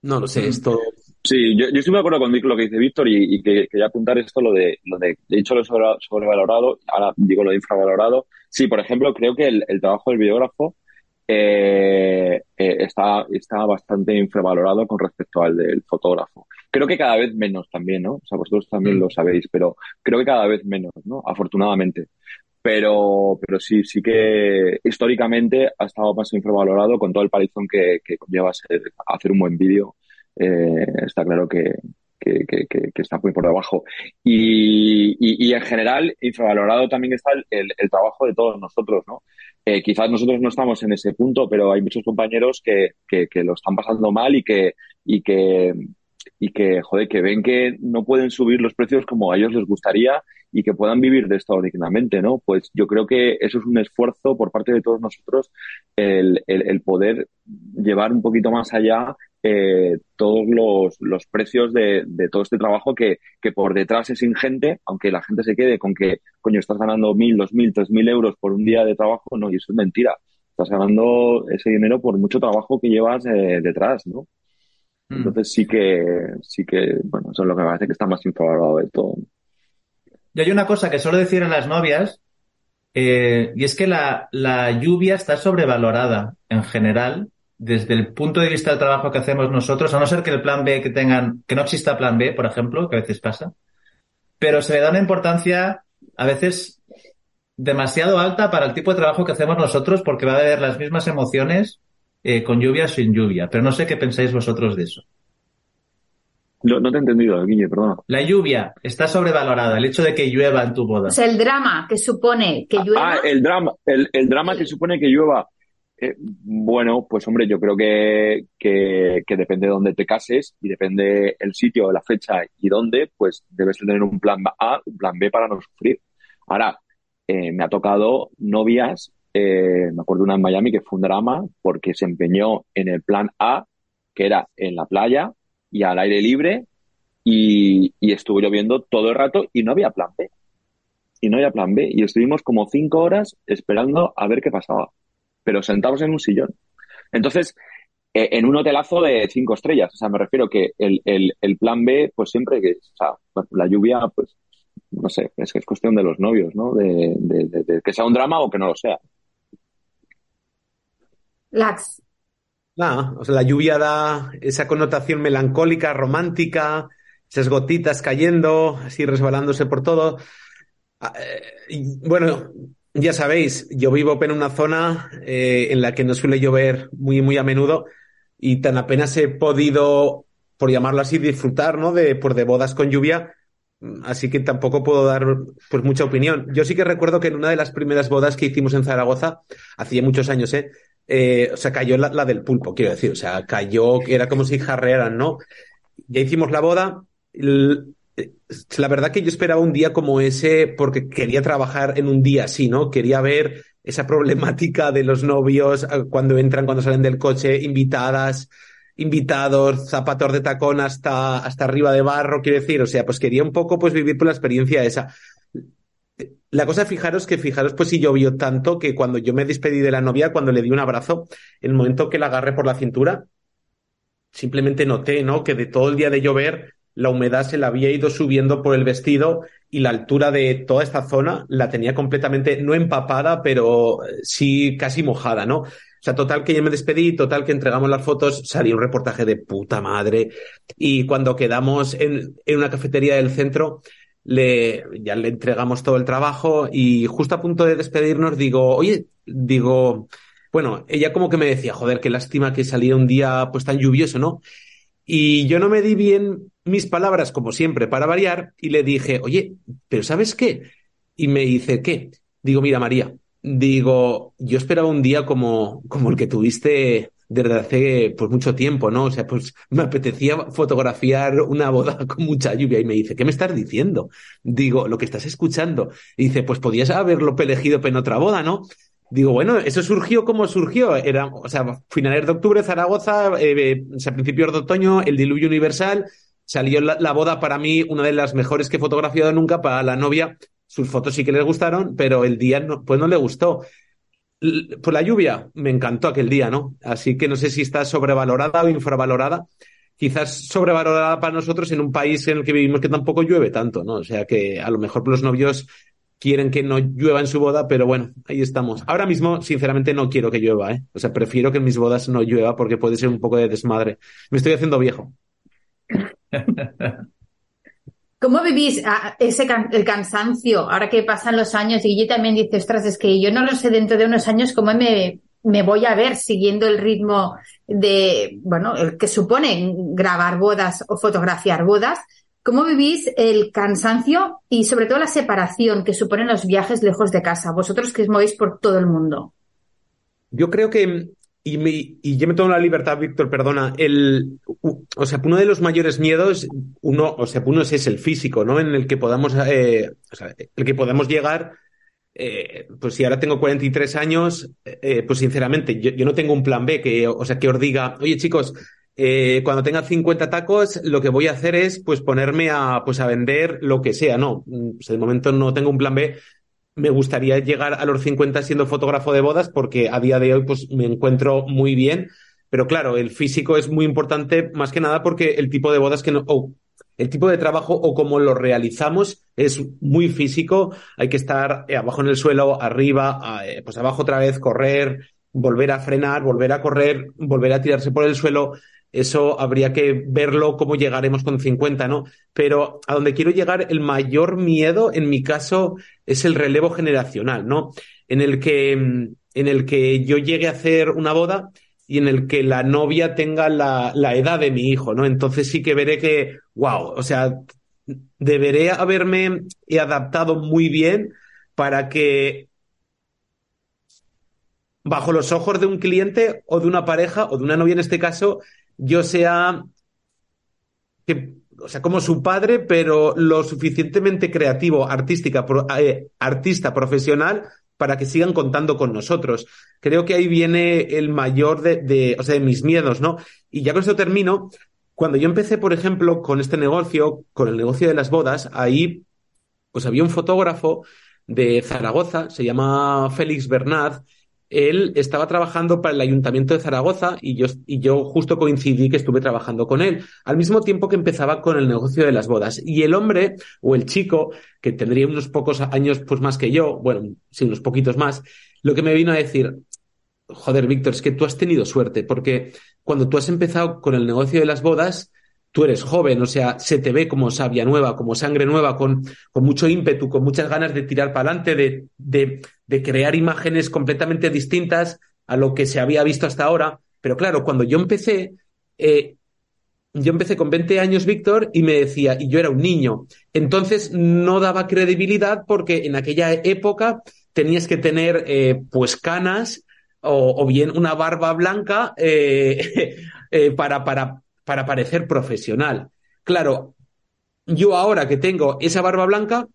no lo sé, esto
Sí, yo, yo estoy de acuerdo con lo que dice Víctor y, y que quería apuntar esto, lo de, lo de, he dicho lo sobre, sobrevalorado, ahora digo lo de infravalorado. Sí, por ejemplo, creo que el, el trabajo del videógrafo eh, eh, está, está bastante infravalorado con respecto al del fotógrafo. Creo que cada vez menos también, ¿no? O sea, vosotros también lo sabéis, pero creo que cada vez menos, ¿no? Afortunadamente. Pero, pero sí, sí que históricamente ha estado más infravalorado con todo el palizón que, que conlleva ser, hacer un buen vídeo. Eh, está claro que, que, que, que, está muy por debajo. Y, y, y, en general, infravalorado también está el, el, el trabajo de todos nosotros, ¿no? Eh, quizás nosotros no estamos en ese punto, pero hay muchos compañeros que, que, lo están pasando mal y que, y que, y que, joder, que ven que no pueden subir los precios como a ellos les gustaría y que puedan vivir de esto dignamente, ¿no? Pues yo creo que eso es un esfuerzo por parte de todos nosotros el, el poder llevar un poquito más allá eh, todos los, los precios de, de, todo este trabajo que, que, por detrás es ingente, aunque la gente se quede con que, coño, estás ganando mil, dos mil, tres mil euros por un día de trabajo, no, y eso es mentira. Estás ganando ese dinero por mucho trabajo que llevas eh, detrás, ¿no? Mm. Entonces sí que, sí que, bueno, eso es lo que me parece que está más infravalorado de todo.
Y hay una cosa que suelo decir a las novias, eh, y es que la, la lluvia está sobrevalorada en general desde el punto de vista del trabajo que hacemos nosotros, a no ser que el plan B que tengan, que no exista plan B, por ejemplo, que a veces pasa, pero se le da una importancia a veces demasiado alta para el tipo de trabajo que hacemos nosotros porque va a haber las mismas emociones eh, con lluvia o sin lluvia. Pero no sé qué pensáis vosotros de eso.
No, no te he entendido, Guille, perdona.
La lluvia está sobrevalorada, el hecho de que llueva en tu boda.
O sea, el drama que supone que llueva.
Ah, el drama, el, el drama sí. que supone que llueva. Eh, bueno, pues hombre, yo creo que, que, depende de dónde te cases y depende el sitio, la fecha y dónde, pues debes tener un plan A, un plan B para no sufrir. Ahora, eh, me ha tocado novias, eh, me acuerdo una en Miami que fue un drama porque se empeñó en el plan A, que era en la playa y al aire libre y, y estuvo lloviendo todo el rato y no había plan B. Y no había plan B. Y estuvimos como cinco horas esperando a ver qué pasaba pero sentados en un sillón. Entonces, eh, en un hotelazo de cinco estrellas. O sea, me refiero que el, el, el plan B, pues siempre que, o sea, la lluvia, pues, no sé, es que es cuestión de los novios, ¿no? De, de, de, de que sea un drama o que no lo sea.
Lax.
O sea, la lluvia da esa connotación melancólica, romántica, esas gotitas cayendo, así resbalándose por todo. Bueno, ya sabéis, yo vivo en una zona eh, en la que no suele llover muy, muy a menudo y tan apenas he podido, por llamarlo así, disfrutar, ¿no? De, por de bodas con lluvia. Así que tampoco puedo dar pues mucha opinión. Yo sí que recuerdo que en una de las primeras bodas que hicimos en Zaragoza, hacía muchos años, ¿eh? eh o sea, cayó la, la, del pulpo, quiero decir. O sea, cayó, era como si jarrearan, ¿no? Ya hicimos la boda. La verdad que yo esperaba un día como ese porque quería trabajar en un día así, ¿no? Quería ver esa problemática de los novios cuando entran, cuando salen del coche, invitadas, invitados, zapatos de tacón hasta, hasta arriba de barro, quiero decir, o sea, pues quería un poco pues vivir por la experiencia esa. la cosa, fijaros que fijaros, pues si llovió tanto que cuando yo me despedí de la novia, cuando le di un abrazo, en el momento que la agarré por la cintura, simplemente noté, ¿no? Que de todo el día de llover, la humedad se la había ido subiendo por el vestido y la altura de toda esta zona la tenía completamente, no empapada, pero sí casi mojada, ¿no? O sea, total que yo me despedí, total que entregamos las fotos, salió un reportaje de puta madre. Y cuando quedamos en, en una cafetería del centro, le, ya le entregamos todo el trabajo y justo a punto de despedirnos digo, oye, digo, bueno, ella como que me decía, joder, qué lástima que salía un día pues tan lluvioso, ¿no? Y yo no me di bien mis palabras, como siempre, para variar, y le dije, oye, pero ¿sabes qué? Y me dice, ¿qué? Digo, mira, María, digo, yo esperaba un día como, como el que tuviste desde hace pues mucho tiempo, ¿no? O sea, pues me apetecía fotografiar una boda <laughs> con mucha lluvia y me dice, ¿qué me estás diciendo? Digo, lo que estás escuchando. Dice, pues podías haberlo elegido en otra boda, ¿no? Digo, bueno, eso surgió como surgió. Era, o sea, finales de octubre, Zaragoza, eh, o sea, principios de otoño, el diluvio universal. Salió la, boda para mí, una de las mejores que he fotografiado nunca. Para la novia, sus fotos sí que les gustaron, pero el día no, pues no le gustó. Por la lluvia, me encantó aquel día, ¿no? Así que no sé si está sobrevalorada o infravalorada. Quizás sobrevalorada para nosotros en un país en el que vivimos que tampoco llueve tanto, ¿no? O sea que a lo mejor los novios quieren que no llueva en su boda, pero bueno, ahí estamos. Ahora mismo, sinceramente, no quiero que llueva, ¿eh? O sea, prefiero que en mis bodas no llueva porque puede ser un poco de desmadre. Me estoy haciendo viejo. <laughs>
¿Cómo vivís ah, ese el cansancio ahora que pasan los años? Y yo también dice, ostras, es que yo no lo sé dentro de unos años cómo me, me voy a ver siguiendo el ritmo de, bueno, el que supone grabar bodas o fotografiar bodas. ¿Cómo vivís el cansancio y sobre todo la separación que suponen los viajes lejos de casa? Vosotros que os movéis por todo el mundo.
Yo creo que, y, yo me tomo la libertad, Víctor, perdona, el, o sea, uno de los mayores miedos, uno, o sea, uno es el físico, ¿no? En el que podamos, eh, el que podamos llegar, eh, pues si ahora tengo 43 años, eh, pues sinceramente, yo, yo, no tengo un plan B que, o sea, que os diga, oye chicos, eh, cuando tenga 50 tacos, lo que voy a hacer es pues ponerme a, pues, a vender lo que sea. No, pues, de momento no tengo un plan B. Me gustaría llegar a los 50 siendo fotógrafo de bodas porque a día de hoy pues me encuentro muy bien. Pero claro, el físico es muy importante más que nada porque el tipo de bodas que no, o el tipo de trabajo o cómo lo realizamos es muy físico. Hay que estar eh, abajo en el suelo, arriba, eh, pues abajo otra vez, correr, volver a frenar, volver a correr, volver a tirarse por el suelo. Eso habría que verlo cómo llegaremos con 50, ¿no? Pero a donde quiero llegar, el mayor miedo, en mi caso, es el relevo generacional, ¿no? En el que, en el que yo llegue a hacer una boda y en el que la novia tenga la, la edad de mi hijo, ¿no? Entonces sí que veré que, wow, o sea, deberé haberme adaptado muy bien para que bajo los ojos de un cliente o de una pareja o de una novia en este caso, yo sea, que, o sea, como su padre, pero lo suficientemente creativo, artística, eh, artista profesional para que sigan contando con nosotros. Creo que ahí viene el mayor de, de, o sea, de mis miedos, ¿no? Y ya con esto termino. Cuando yo empecé, por ejemplo, con este negocio, con el negocio de las bodas, ahí, pues había un fotógrafo de Zaragoza, se llama Félix Bernard, él estaba trabajando para el Ayuntamiento de Zaragoza y yo, y yo justo coincidí que estuve trabajando con él, al mismo tiempo que empezaba con el negocio de las bodas. Y el hombre o el chico, que tendría unos pocos años pues más que yo, bueno, sí, unos poquitos más, lo que me vino a decir, joder, Víctor, es que tú has tenido suerte, porque cuando tú has empezado con el negocio de las bodas, tú eres joven, o sea, se te ve como sabia nueva, como sangre nueva, con, con mucho ímpetu, con muchas ganas de tirar para adelante, de, de, crear imágenes completamente distintas a lo que se había visto hasta ahora. Pero claro, cuando yo empecé, eh, yo empecé con 20 años, Víctor, y me decía, y yo era un niño. Entonces no daba credibilidad porque en aquella época tenías que tener eh, pues canas o, bien una barba blanca eh, <laughs> para, para, para parecer profesional. Claro, yo ahora que tengo esa barba blanca,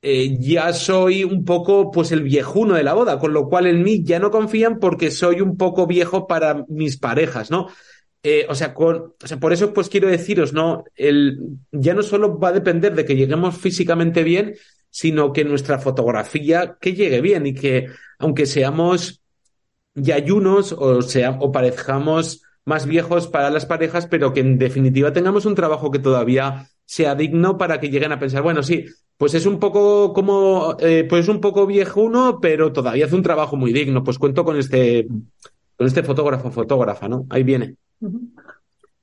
eh, ya soy un poco pues el viejuno de la boda, con lo cual en mí ya no confían porque soy un poco viejo para mis parejas, ¿no? Eh, o, sea, con, por eso pues quiero deciros, ¿no? El, ya no solo va a depender de que lleguemos físicamente bien, sino que nuestra fotografía que llegue bien y que aunque seamos yayunos o o parezcamos más viejos para las parejas, pero que en definitiva tengamos un trabajo que todavía sea digno para que lleguen a pensar, bueno, sí, pues es un poco como, eh, pues es un poco viejuno, pero todavía hace un trabajo muy digno. Pues cuento con este, con este fotógrafo, fotógrafa, ¿no? Ahí viene.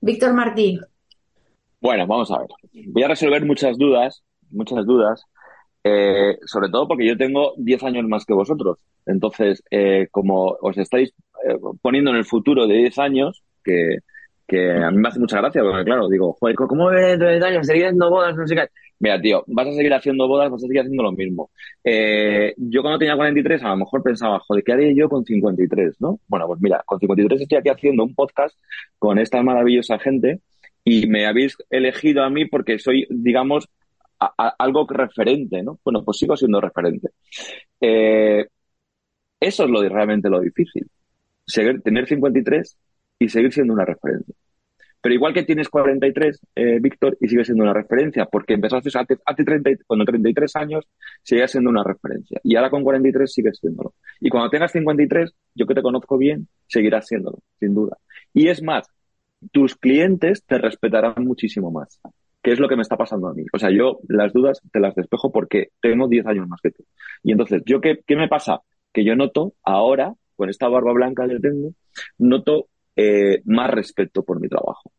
Víctor Martí.
Bueno, vamos a ver. Voy a resolver muchas dudas, muchas dudas, eh, sobre todo porque yo tengo 10 años más que vosotros. Entonces, eh, como os estáis poniendo en el futuro de 10 años, que, a mí me hace mucha gracia, porque claro, digo, joder, ¿cómo ves dentro de años seguir haciendo bodas? No. Mira, tío, vas a seguir haciendo bodas, vas a seguir haciendo lo mismo. Eh, yo cuando tenía 43, a lo mejor pensaba, joder, ¿qué haría yo con 53, no? Bueno, pues mira, con 53 estoy aquí haciendo un podcast con esta maravillosa gente y me habéis elegido a mí porque soy, digamos, algo referente, ¿no? Bueno, pues sigo siendo referente. Eh, eso es lo realmente lo difícil. Seguir, tener 53 y seguir siendo una referencia. Pero igual que tienes 43, eh, Víctor, y sigues siendo una referencia, porque empezaste hace, hace 30, cuando 33 años, sigues siendo una referencia. Y ahora con 43 sigues siéndolo. Y cuando tengas 53, yo que te conozco bien, seguirás siéndolo, sin duda. Y es más, tus clientes te respetarán muchísimo más. ¿Qué es lo que me está pasando a mí? O sea, yo las dudas te las despejo porque tengo 10 años más que tú. Y entonces, ¿yo qué, qué me pasa? Que yo noto ahora, con esta barba blanca que tengo, noto eh, más respeto por mi trabajo,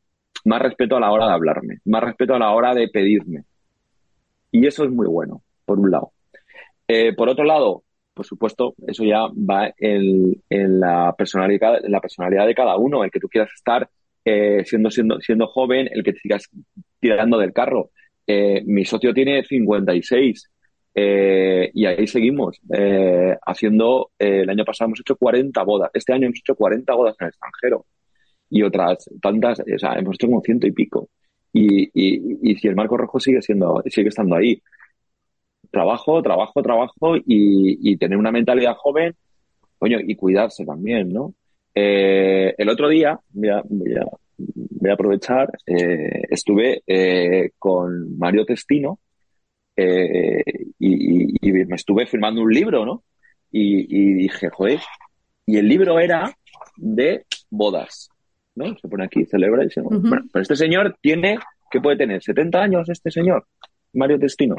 más respeto a la hora de hablarme, más respeto a la hora de pedirme. Y eso es muy bueno, por un lado. Eh, por otro lado, por supuesto, eso ya va en, la, personalidad, la personalidad de cada uno, el que tú quieras estar eh, siendo, siendo, siendo joven, el que te sigas tirando del carro. mi socio tiene 56 y ahí seguimos haciendo, el año pasado hemos hecho 40 bodas, este año hemos hecho 40 bodas en el extranjero y otras tantas, o sea, hemos hecho como ciento y pico. Y, y, y si el marco rojo sigue siendo, sigue estando ahí, trabajo, trabajo, trabajo y, y tener una mentalidad joven, coño, y cuidarse también, ¿no? Eh, el otro día, voy a, voy a, aprovechar, eh, estuve eh, con Mario Testino eh, y, y, me estuve firmando un libro, ¿no? Y, y dije, joder, y el libro era de bodas. ¿no? Se pone aquí, celebra y se... Bueno, pero este señor tiene, ¿qué puede tener? ¿70 años este señor? Mario Testino.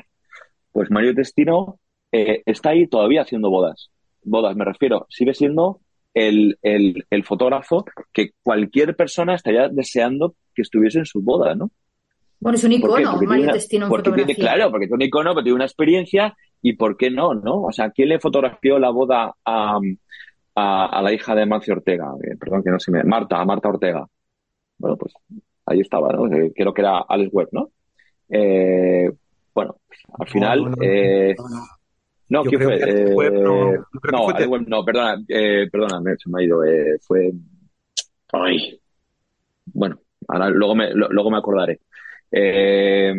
Pues Mario Testino eh, está ahí todavía haciendo bodas. Bodas, me refiero, sigue siendo el, el, el, fotógrafo que cualquier persona estaría deseando que estuviese en su boda, ¿no?
Bueno, es un icono, Mario Testino en fotografía.
Tiene, claro, porque es un icono, pero tiene una experiencia y ¿por qué no, no? O sea, ¿quién le fotografió la boda a, a, la hija de Mancio Ortega, eh, perdón que no se me... Marta, a Marta Ortega. Bueno, pues ahí estaba, ¿no? Eh, creo que era Alex Webb, ¿no? Eh, bueno, al final... No, eh, no, ¿quién fue? No, no, Alex Webb, no, perdona, eh, perdona, se me ha ido. Eh, fue... Ay. Bueno, ahora luego me, luego me acordaré. Eh,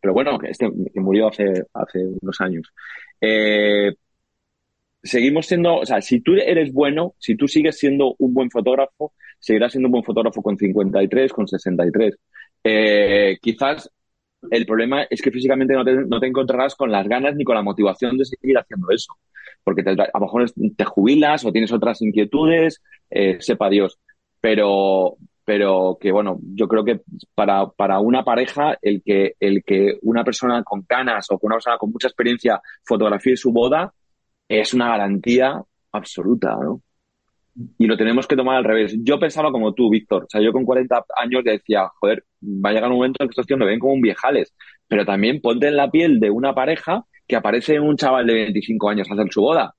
pero bueno, este murió hace, hace unos años. Eh, seguimos siendo, o sea, si tú eres bueno, si tú sigues siendo un buen fotógrafo, seguirás siendo un buen fotógrafo con 53, con 63. Eh, quizás el problema es que físicamente no te, no te, encontrarás con las ganas ni con la motivación de seguir haciendo eso. Porque a lo mejor te jubilas o tienes otras inquietudes, eh, sepa Dios. Pero, pero que bueno, yo creo que para, para una pareja, el que, el que una persona con canas o una persona con mucha experiencia fotografíe su boda, es una garantía absoluta, ¿no? Y lo tenemos que tomar al revés. Yo pensaba como tú, Víctor. O sea, yo con 40 años decía, joder, va a llegar un momento en que estos tíos me ven como un viejales. Pero también ponte en la piel de una pareja que aparece un chaval de 25 años a hacer su boda.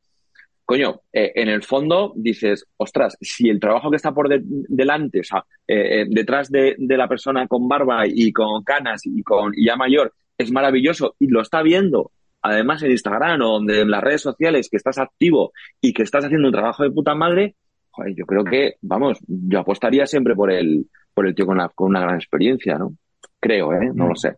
Coño, eh, en el fondo dices, ostras, si el trabajo que está por de delante, o sea, eh, eh, detrás de, de, la persona con barba y con canas y con y ya mayor, es maravilloso y lo está viendo además en Instagram o donde en las redes sociales que estás activo y que estás haciendo un trabajo de puta madre, joder, yo creo que, vamos, yo apostaría siempre por el, por el tío con, la, con una gran experiencia, ¿no? Creo, ¿eh? No lo sé.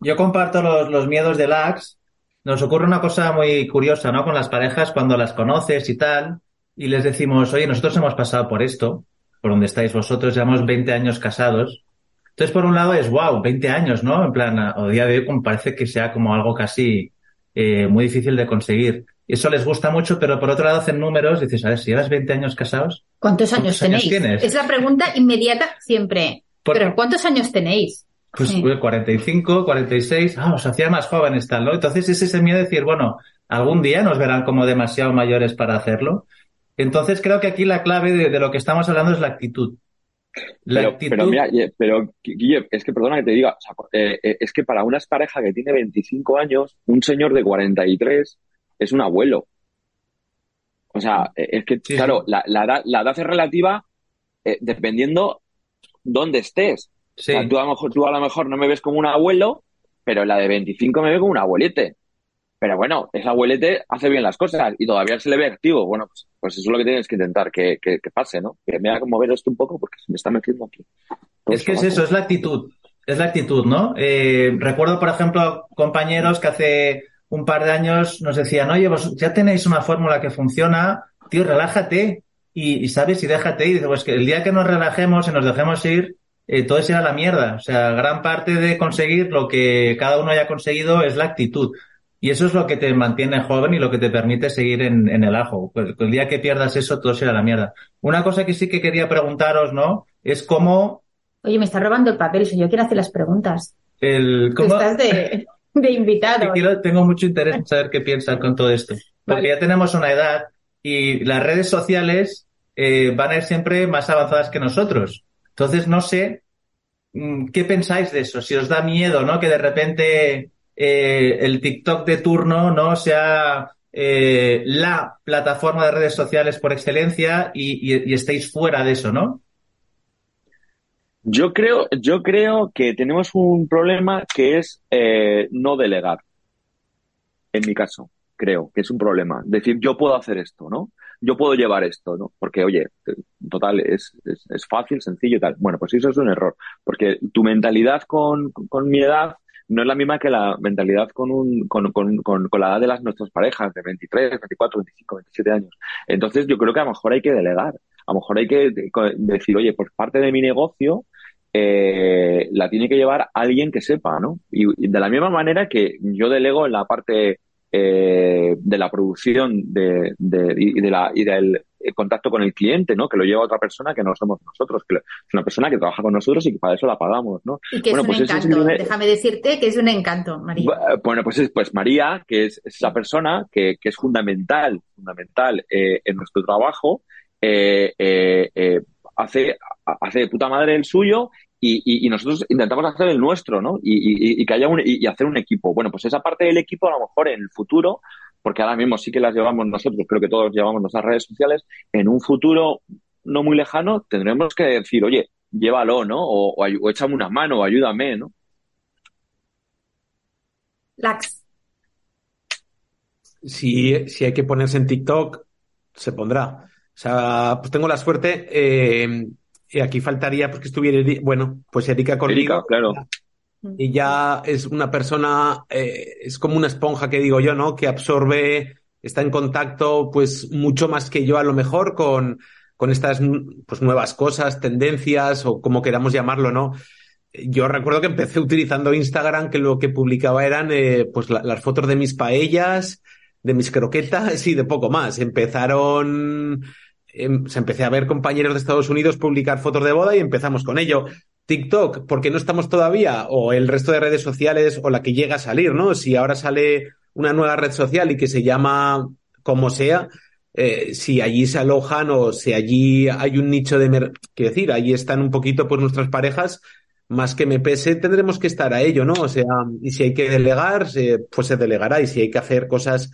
Yo comparto los, los miedos de Lax. Nos ocurre una cosa muy curiosa, ¿no? Con las parejas cuando las conoces y tal, y les decimos, oye, nosotros hemos pasado por esto, por donde estáis vosotros, llevamos 20 años casados. Entonces, por un lado es, wow, 20 años, ¿no? En plan, o día de hoy como parece que sea como algo casi eh, muy difícil de conseguir. Eso les gusta mucho, pero por otro lado hacen números, dices, a ver, si llevas 20 años casados.
¿Cuántos años tenéis? tienes? Es la pregunta inmediata siempre. pero ¿cuántos años tenéis?
Pues 45, 46, ah, os hacía más jóvenes tal, ¿no? Entonces es ese miedo de decir, bueno, algún día nos verán como demasiado mayores para hacerlo. Entonces creo que aquí la clave de, lo que estamos hablando es la actitud.
La pero, actitud... pero, mira, pero Guille, es que perdona que te diga, eh, eh, es que para una pareja que tiene 25 años, un señor de 43 es un abuelo. O sea, eh, es que, claro, La, la, edad, es relativa dependiendo dónde estés. Tú, a lo mejor, tú a lo mejor no me ves como un abuelo, pero la de 25 me ve como un abuelete. Pero bueno, ese abuelete hace bien las cosas y todavía se le ve activo. Bueno, pues, pues eso es lo que tienes que intentar que, que, pase, ¿no? Que me haga mover esto un poco porque se me está metiendo aquí.
es que es eso, es la actitud. Es la actitud, ¿no? Eh, recuerdo, por ejemplo, compañeros que hace un par de años nos decían, oye, vos ya tenéis una fórmula que funciona, tío, relájate y, sabes y déjate ir. Pues que el día que nos relajemos y nos dejemos ir, eh, todo se irá a la mierda. O sea, gran parte de conseguir lo que cada uno haya conseguido es la actitud. Y eso es lo que te mantiene joven y lo que te permite seguir en, el ajo. Pues, el día que pierdas eso, todo será la mierda. Una cosa que sí que quería preguntaros, ¿no? Es cómo...
Oye, me está robando el papel, si yo quiero hacer las preguntas.
El,
¿cómo... Estás de, invitado. <laughs>
tengo mucho interés en saber qué piensan con todo esto. Porque ya tenemos una edad y las redes sociales eh, van a ir siempre más avanzadas que nosotros. Entonces, no sé mm, qué pensáis de eso. Si os da miedo, ¿no? Que de repente eh, el TikTok de turno no sea eh, la plataforma de redes sociales por excelencia y, estéis fuera de eso, ¿no?
Yo creo, yo creo que tenemos un problema que es eh, no delegar. En mi caso, creo que es un problema. Decir, yo puedo hacer esto, ¿no? Yo puedo llevar esto, ¿no? Porque, oye, total, es, es, fácil, sencillo y tal. Bueno, pues eso es un error. Porque tu mentalidad con, con mi edad no es la misma que la mentalidad con, un, con, con, con, la edad de las nuestras parejas, de 23, 24, 25, 27 años. Entonces yo creo que a lo mejor hay que delegar. A lo mejor hay que decir, oye, por parte de mi negocio, eh, la tiene que llevar alguien que sepa, ¿no? Y, de la misma manera que yo delego en la parte eh, de la producción de, de, y, de la, y del contacto con el cliente, ¿no? Que lo lleva otra persona que no somos nosotros, que es una persona que trabaja con nosotros y que para eso la pagamos, ¿no?
Y que es un pues encanto. Déjame decirte que es un encanto, María.
Bueno, pues, pues María, que es, esa persona que, que, es fundamental, fundamental eh, en nuestro trabajo, eh, eh, hace, hace de puta madre el suyo y, y, nosotros intentamos hacer el nuestro, ¿no? Y, y que haya un, y, hacer un equipo. Bueno, pues esa parte del equipo a lo mejor en el futuro, porque ahora mismo sí que las llevamos nosotros, creo que todos llevamos nuestras redes sociales, en un futuro no muy lejano tendremos que decir, oye, llévalo, ¿no? O, o, échame una mano, o ayúdame, ¿no?
Lax.
Si, si hay que ponerse en TikTok, se pondrá. O sea, pues tengo la suerte, eh, y aquí faltaría pues que estuviera, bueno, pues Erika conmigo.
Erika, claro.
Y ya es una persona, eh, es como una esponja que digo yo, ¿no? Que absorbe, está en contacto, pues mucho más que yo a lo mejor con, con estas pues, nuevas cosas, tendencias o como queramos llamarlo, ¿no? Yo recuerdo que empecé utilizando Instagram, que lo que publicaba eran eh, pues las fotos de mis paellas, de mis croquetas y de poco más. Empezaron Em, se empecé a ver compañeros de Estados Unidos publicar fotos de boda y empezamos con ello. TikTok, porque no estamos todavía, o el resto de redes sociales, o la que llega a salir, ¿no? Si ahora sale una nueva red social y que se llama como sea, eh, si allí se alojan o si allí hay un nicho de... Quiero decir, allí están un poquito pues nuestras parejas, más que me pese, tendremos que estar a ello, ¿no? O sea, y si hay que delegar, pues se delegará, y si hay que hacer cosas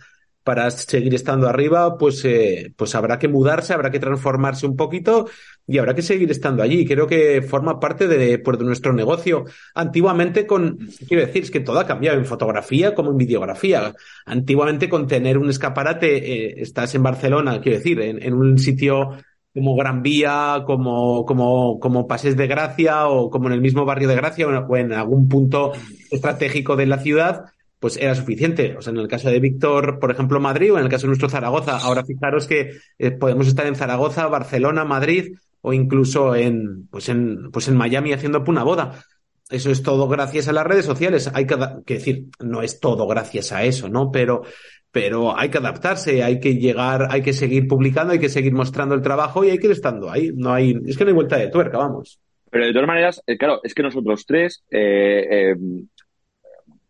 para seguir estando arriba, pues, eh, pues habrá que mudarse, habrá que transformarse un poquito y habrá que seguir estando allí. Creo que forma parte de, pues, de nuestro negocio. Antiguamente con, quiero decir, es que todo ha cambiado en fotografía como en videografía. Antiguamente con tener un escaparate, eh, estás en Barcelona, quiero decir, en, en un sitio como Gran Vía, como, como, como Pases de Gracia o como en el mismo barrio de Gracia o en algún punto estratégico de la ciudad, pues era suficiente. O sea, en el caso de Víctor, por ejemplo, Madrid, o en el caso de nuestro Zaragoza. Ahora fijaros que eh, podemos estar en Zaragoza, Barcelona, Madrid, o incluso en, pues en, pues en Miami haciendo una boda. eso es todo gracias a las redes sociales. Hay que, decir, no es todo gracias a eso, ¿no? Pero, pero hay que adaptarse, hay que llegar, hay que seguir publicando, hay que seguir mostrando el trabajo y hay que ir estando ahí. No hay, es que no hay vuelta de tuerca, vamos.
Pero de todas maneras, eh, claro, es que nosotros tres, eh,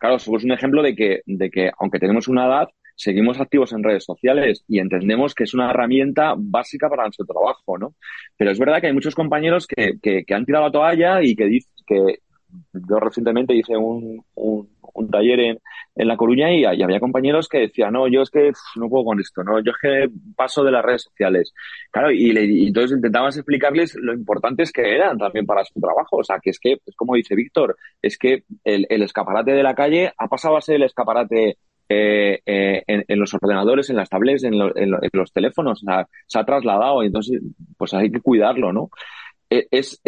claro, somos un ejemplo de que, de que aunque tenemos una edad, seguimos activos en redes sociales y entendemos que es una herramienta básica para nuestro trabajo, ¿no? Pero es verdad que hay muchos compañeros que, que, que han tirado la toalla y que que yo recientemente hice un, un, un taller en, en La Coruña y, había compañeros que decían, no, yo es que no puedo con esto, no, yo es que paso de las redes sociales. Claro, y, le, y entonces intentabas explicarles lo importantes que eran también para su trabajo. O sea, que es que, es como dice Víctor, es que el, escaparate de la calle ha pasado a ser el escaparate eh, eh, en, los ordenadores, en las tablets, en, lo, en, lo, en los teléfonos, o sea, se ha trasladado y entonces pues hay que cuidarlo, ¿no? Eh, es,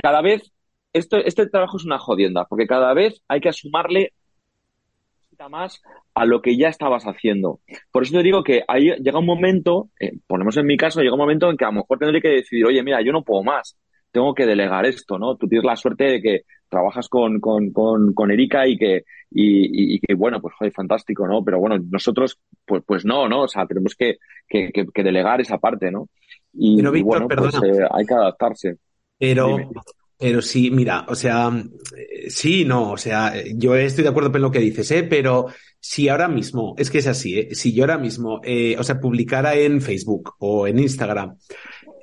cada vez, esto, este trabajo es una jodienda, porque cada vez hay que asumarle más a lo que ya estabas haciendo. Por eso te digo que ahí llega un momento, eh, ponemos en mi caso, llega un momento en que a lo mejor tendré que decidir, oye, mira, yo no puedo más, tengo que delegar esto, ¿no? Tú tienes la suerte de que trabajas con, con, con, con Erika y que, y, y, que, bueno, pues joder, fantástico, ¿no? Pero bueno, nosotros, pues, pues no, ¿no? O sea, tenemos que, que, que, que delegar esa parte, ¿no? Y,
Pero, Víctor,
bueno, pues eh, hay que adaptarse.
Pero, Dime. Pero sí, mira, o sea, sí, no, o sea, yo estoy de acuerdo con lo que dices, ¿eh? Pero si ahora mismo, es que es así, ¿eh? Si yo ahora mismo, eh, o sea, publicara en Facebook o en Instagram,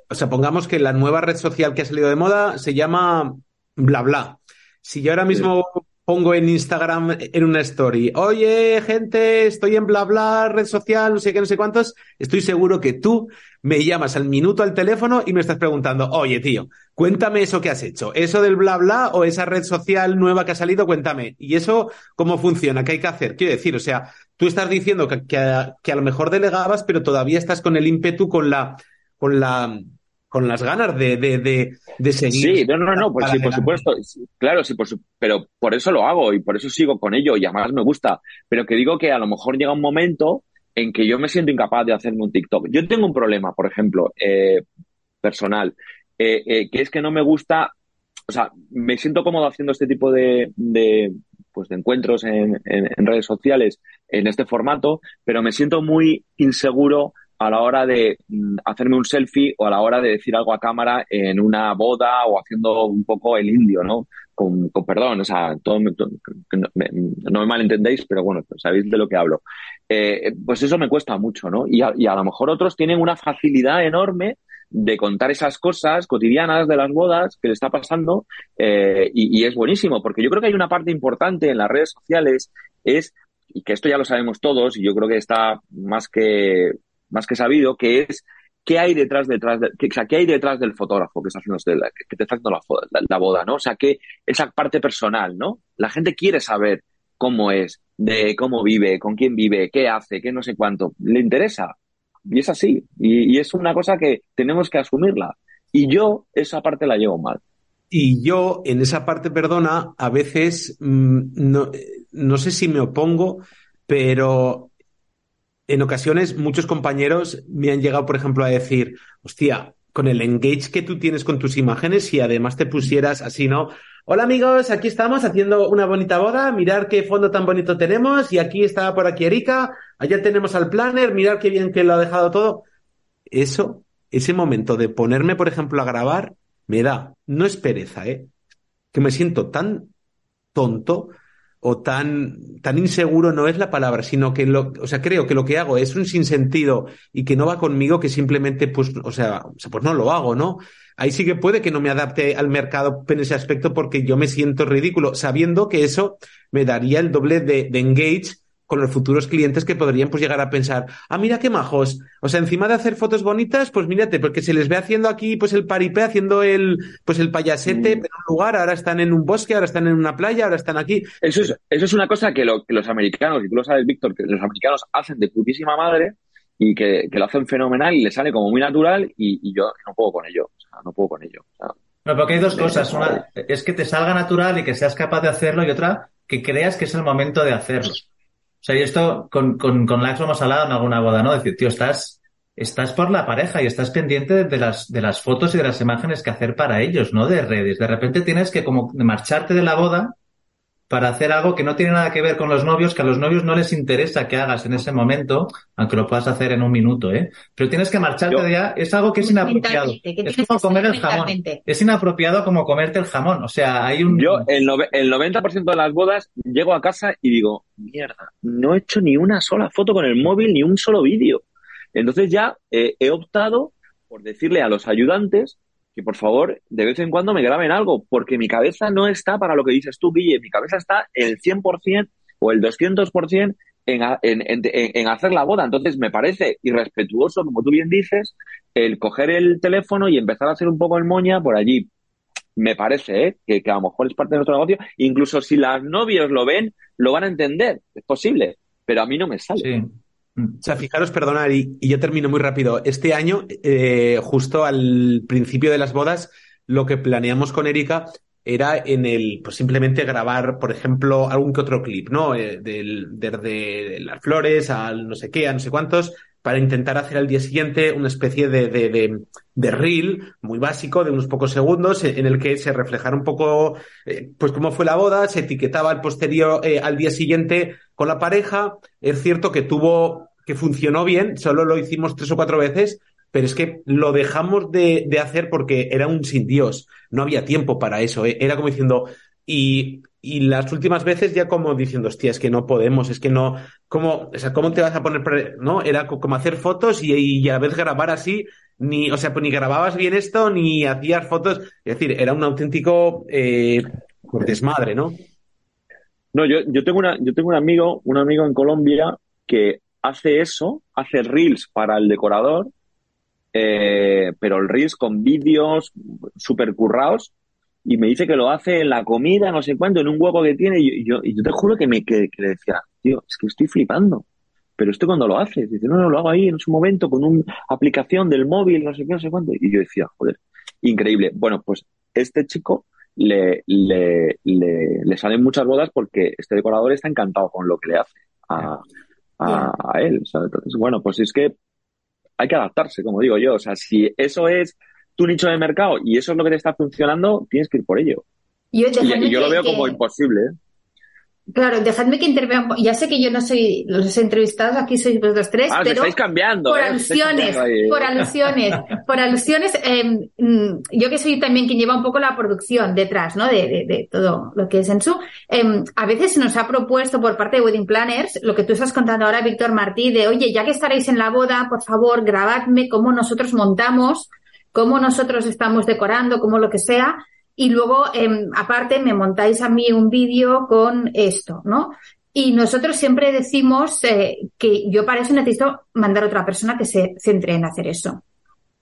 o sea, pongamos que la nueva red social que ha salido de moda se llama bla bla. Si yo ahora mismo sí. Pongo en Instagram en una story, oye, gente, estoy en bla bla, red social, no sé qué, no sé cuántos, estoy seguro que tú me llamas al minuto al teléfono y me estás preguntando, oye, tío, cuéntame eso que has hecho, eso del bla bla o esa red social nueva que ha salido, cuéntame. ¿Y eso cómo funciona? ¿Qué hay que hacer? Quiero decir, o sea, tú estás diciendo que, que, a, lo mejor delegabas, pero todavía estás con el ímpetu, con la, con la, con las ganas de, de, de, de seguir.
Sí, no, no, no, pues sí, por supuesto. Claro, sí, por su, pero por eso lo hago y por eso sigo con ello y además me gusta. Pero que digo que a lo mejor llega un momento en que yo me siento incapaz de hacerme un TikTok. Yo tengo un problema, por ejemplo, eh, personal, eh, eh, que es que no me gusta, o sea, me siento cómodo haciendo este tipo de, de pues de encuentros en, en, en redes sociales en este formato, pero me siento muy inseguro a la hora de mm, hacerme un selfie o a la hora de decir algo a cámara en una boda o haciendo un poco el indio, ¿no? Con, con perdón, o sea, todo, no, me, no, me, malentendéis, pero bueno, sabéis de lo que hablo. Eh, pues eso me cuesta mucho, ¿no? Y a, y a lo mejor otros tienen una facilidad enorme de contar esas cosas cotidianas de las bodas que le está pasando eh, y, y, es buenísimo, porque yo creo que hay una parte importante en las redes sociales, es, y que esto ya lo sabemos todos, y yo creo que está más que más que sabido, que es qué hay detrás, detrás de, que, qué hay detrás del fotógrafo que está haciendo la, que te está haciendo la, la, la, boda, ¿no? O sea, que esa parte personal, ¿no? La gente quiere saber cómo es, de cómo vive, con quién vive, qué hace, qué no sé cuánto. Le interesa. Y es así. Y, es una cosa que tenemos que asumirla. Y yo esa parte la llevo mal.
Y yo en esa parte, perdona, a veces mmm, no, no sé si me opongo, pero en ocasiones muchos compañeros me han llegado, por ejemplo, a decir, hostia, con el engage que tú tienes con tus imágenes y además te pusieras así, ¿no? Hola amigos, aquí estamos haciendo una bonita boda, mirar qué fondo tan bonito tenemos y aquí está por aquí Erika, allá tenemos al planner, mirar qué bien que lo ha dejado todo. Eso, ese momento de ponerme, por ejemplo, a grabar, me da, no es pereza, ¿eh? Que me siento tan tonto o tan, tan inseguro no es la palabra, sino que lo, o sea, creo que lo que hago es un sinsentido y que no va conmigo, que simplemente, pues, o sea, pues no lo hago, ¿no? Ahí sí que puede que no me adapte al mercado en ese aspecto porque yo me siento ridículo, sabiendo que eso me daría el doble de, de engage con los futuros clientes que podrían pues llegar a pensar, ah, mira qué majos. O sea, encima de hacer fotos bonitas, pues mírate, porque se les ve haciendo aquí pues el paripé, haciendo el pues el payasete mm. en un lugar, ahora están en un bosque, ahora están en una playa, ahora están aquí.
Eso es, eso es una cosa que, lo, que los americanos, y tú lo sabes, Víctor, que los americanos hacen de putísima madre y que, que, lo hacen fenomenal y le sale como muy natural y, y yo no puedo con ello. O sea, no puedo con ello. O sea,
no, porque hay dos cosas. Una es que te salga natural y que seas capaz de hacerlo y otra que creas que es el momento de hacerlo. O sea, y esto con, con, con Lax lo hemos hablado en alguna boda, ¿no? Decir, tío, estás estás por la pareja y estás pendiente de las, de las fotos y de las imágenes que hacer para ellos, no de redes. De repente tienes que como marcharte de la boda para hacer algo que no tiene nada que ver con los novios, que a los novios no les interesa que hagas en ese momento, aunque lo puedas hacer en un minuto, ¿eh? Pero tienes que marcharte de ya, es algo que es inapropiado. Es como comer el jamón. Es inapropiado como comerte el jamón. O sea, hay un...
Yo, el, el 90% de las bodas, llego a casa y digo, mierda, no he hecho ni una sola foto con el móvil, ni un solo vídeo. Entonces ya eh, he optado por decirle a los ayudantes que por favor de vez en cuando me graben algo, porque mi cabeza no está para lo que dices tú, Guille, mi cabeza está el 100% o el 200% en, en, en, en hacer la boda. Entonces me parece irrespetuoso, como tú bien dices, el coger el teléfono y empezar a hacer un poco el moña por allí. Me parece ¿eh? que, a lo mejor es parte de nuestro negocio. Incluso si las novios lo ven, lo van a entender. Es posible. Pero a mí no me sale.
O sea, fijaros, perdonad, y, yo termino muy rápido. Este año, eh, justo al principio de las bodas, lo que planeamos con Erika era en el, pues simplemente grabar, por ejemplo, algún que otro clip, ¿no? Eh, del, de, las flores al no sé qué, a no sé cuántos, para intentar hacer al día siguiente una especie de, de, de, de reel muy básico de unos pocos segundos en el que se reflejara un poco, eh, pues cómo fue la boda, se etiquetaba el posterior eh, al día siguiente con la pareja. Es cierto que tuvo, que funcionó bien, solo lo hicimos tres o cuatro veces, pero es que lo dejamos de, de hacer porque era un sin Dios. No había tiempo para eso. Eh. Era como diciendo, y, y las últimas veces ya como diciendo, hostia, es que no podemos, es que no, ¿cómo, o sea, ¿cómo te vas a poner, no? Era como hacer fotos y, y a la vez grabar así, ni, o sea, pues ni grababas bien esto, ni hacías fotos, es decir, era un auténtico eh, desmadre, ¿no?
No, yo, yo tengo una, yo tengo un amigo, un amigo en Colombia que hace eso, hace reels para el decorador, eh, pero el reels con vídeos super currados y me dice que lo hace en la comida, no sé cuánto, en un hueco que tiene, y yo, y yo te juro que me que, le decía, tío, es que estoy flipando. Pero esto cuando lo haces, dice, no, no, lo hago ahí en su momento con una aplicación del móvil, no sé qué, no sé cuánto. Y yo decía, joder, increíble. Bueno, pues este chico le, le, le, salen muchas bodas porque este decorador está encantado con lo que le hace a, a, él. Entonces, bueno, pues es que hay que adaptarse, como digo yo. O sea, si eso es tu nicho de mercado y eso es lo que te está funcionando, tienes que ir por ello. y, yo lo veo como imposible. ¿eh?
Claro, dejadme que intervenga. Ya sé que yo no soy los entrevistados, aquí sois vosotros tres,
ah,
pero
estáis cambiando,
por
¿eh?
alusiones, por alusiones, por alusiones. Eh, yo que soy también quien lleva un poco la producción detrás, ¿no? De, de, de todo lo que es en su. Eh, a veces se nos ha propuesto por parte de Wedding Planners lo que tú estás contando ahora, Víctor Martí, de oye, ya que estaréis en la boda, por favor, grabadme cómo nosotros montamos, cómo nosotros estamos decorando, cómo lo que sea y luego, eh, aparte, me montáis a mí un vídeo con esto, ¿no? Y nosotros siempre decimos eh, que yo para eso necesito mandar a otra persona que se centre en hacer eso.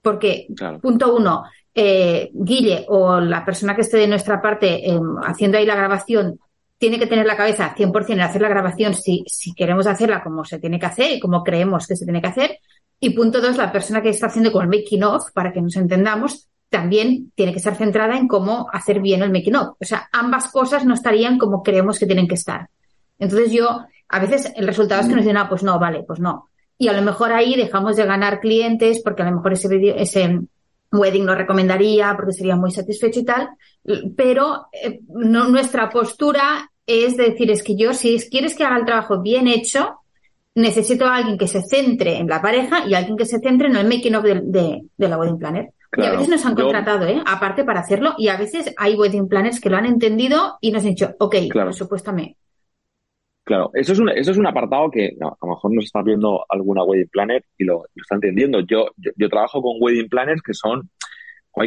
Porque, punto uno, eh, Guille o la persona que esté de nuestra parte eh, haciendo ahí la grabación tiene que tener la cabeza 100% en hacer la grabación si, si queremos hacerla como se tiene que hacer y como creemos que se tiene que hacer. Y punto dos, la persona que está haciendo con el making of, para que nos entendamos, también tiene que estar centrada en cómo hacer bien el making of. O sea, ambas cosas no estarían como creemos que tienen que estar. Entonces yo, a veces el resultado es que nos dicen, ah, pues no, vale, pues no. Y a lo mejor ahí dejamos de ganar clientes porque a lo mejor ese video, ese wedding no recomendaría porque sería muy satisfecho y tal. Pero eh, nuestra postura es decir, es que yo, si quieres que haga el trabajo bien hecho, necesito a alguien que se centre en la pareja y alguien que se centre en el making of de, de la wedding planner y a veces nos han contratado, ¿eh? Aparte para hacerlo, y a veces hay wedding planners que lo han entendido y nos han dicho, ok, claro. supuestamente.
Claro, eso es un, eso es un apartado que a lo mejor nos está viendo alguna wedding planner y lo, está entendiendo. Yo, yo, trabajo con wedding planners que son,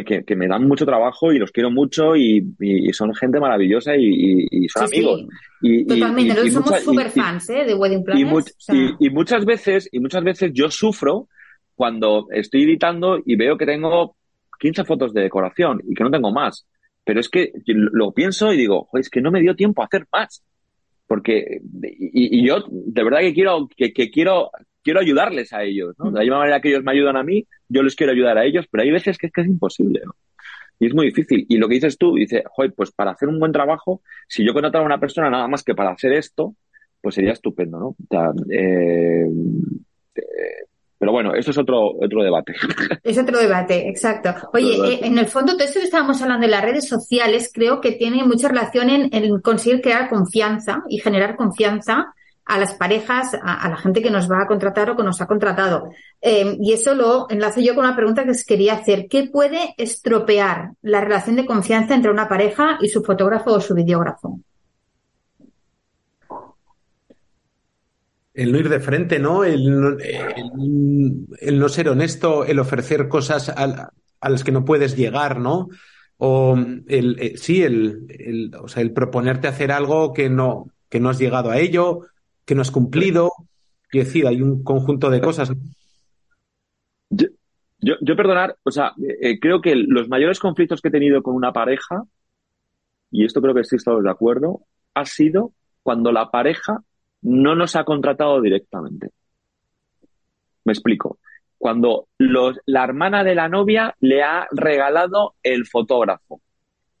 que, que, me dan mucho trabajo y los quiero mucho y, y son gente maravillosa y, y son amigos.
Y, Totalmente, nosotros somos super fans ¿eh? de wedding planners.
y muchas veces, y muchas veces yo sufro cuando estoy editando y veo que tengo 15 fotos de decoración y que no tengo más. Pero es que lo pienso y digo, es que no me dio tiempo a hacer más. Porque, y, yo de verdad que quiero, que, quiero, quiero ayudarles a ellos, ¿no? De la misma manera que ellos me ayudan a mí, yo les quiero ayudar a ellos, pero hay veces que es que es imposible, ¿no? Y es muy difícil. Y lo que dices tú, dice, joder, pues para hacer un buen trabajo, si yo contratara a una persona nada más que para hacer esto, pues sería estupendo, ¿no? O sea, eh, Pero bueno, esto es otro, otro debate. <laughs>
Es otro debate, exacto. Oye, eh, en el fondo, todo esto que estábamos hablando de las redes sociales, creo que tiene mucha relación en, conseguir crear confianza y generar confianza a las parejas, a, la gente que nos va a contratar o que nos ha contratado. Eh, y eso lo enlazo yo con una pregunta que os quería hacer. ¿Qué puede estropear la relación de confianza entre una pareja y su fotógrafo o su videógrafo?
el no ir de frente, ¿no? El, no ser honesto, el ofrecer cosas a, las que no puedes llegar, ¿no? O el, eh, sí, el, o sea, el proponerte hacer algo que no, que no has llegado a ello, que no has cumplido. Y decir, hay un conjunto de cosas.
Yo, yo, perdonar, o sea, eh, creo que los mayores conflictos que he tenido con una pareja, y esto creo que sí estamos de acuerdo, ha sido cuando la pareja no nos ha contratado directamente. Me explico. Cuando la hermana de la novia le ha regalado el fotógrafo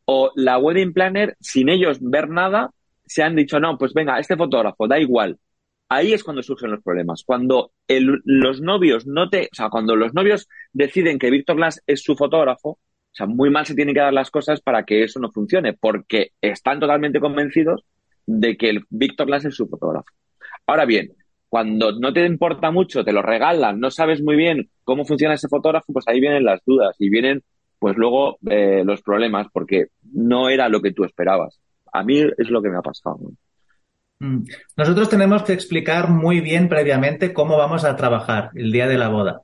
o la wedding planner, sin ellos ver nada, se han dicho, no, pues venga, este fotógrafo, da igual. Ahí es cuando surgen los problemas. Cuando los novios no te, o sea, cuando los novios deciden que Víctor Glass es su fotógrafo, o sea, muy mal se tienen que dar las cosas para que eso no funcione, porque están totalmente convencidos de que el Víctor Glass es su fotógrafo. Ahora bien, cuando no te importa mucho, te lo regalan, no sabes muy bien cómo funciona ese fotógrafo, pues ahí vienen las dudas y vienen pues luego eh, los problemas porque no era lo que tú esperabas. A mí es lo que me ha pasado.
Mm. Nosotros tenemos que explicar muy bien previamente cómo vamos a trabajar el día de la boda.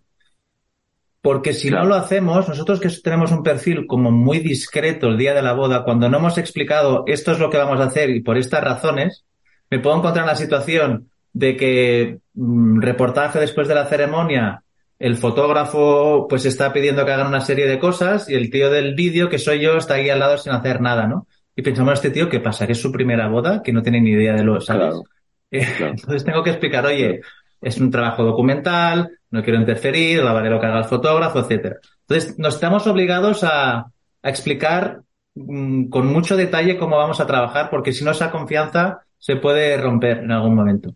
Porque si no lo hacemos, nosotros que tenemos un perfil como muy discreto el día de la boda, cuando no hemos explicado esto es lo que vamos a hacer y por estas razones, me puedo encontrar en la situación de que mm, reportaje después de la ceremonia, el fotógrafo pues está pidiendo que hagan una serie de cosas y el tío del vídeo, que soy yo, está ahí al lado sin hacer nada, ¿no? Y pensamos, este tío, ¿qué pasa? Que es su primera boda, que no tiene ni idea de lo, ¿sabes? <laughs> Entonces tengo que explicar, oye, es un trabajo documental, no quiero interferir, la lo que haga el fotógrafo, etcétera. Entonces, nos estamos obligados a, a explicar mm, con mucho detalle cómo vamos a trabajar, porque si no, esa confianza se puede romper en algún momento.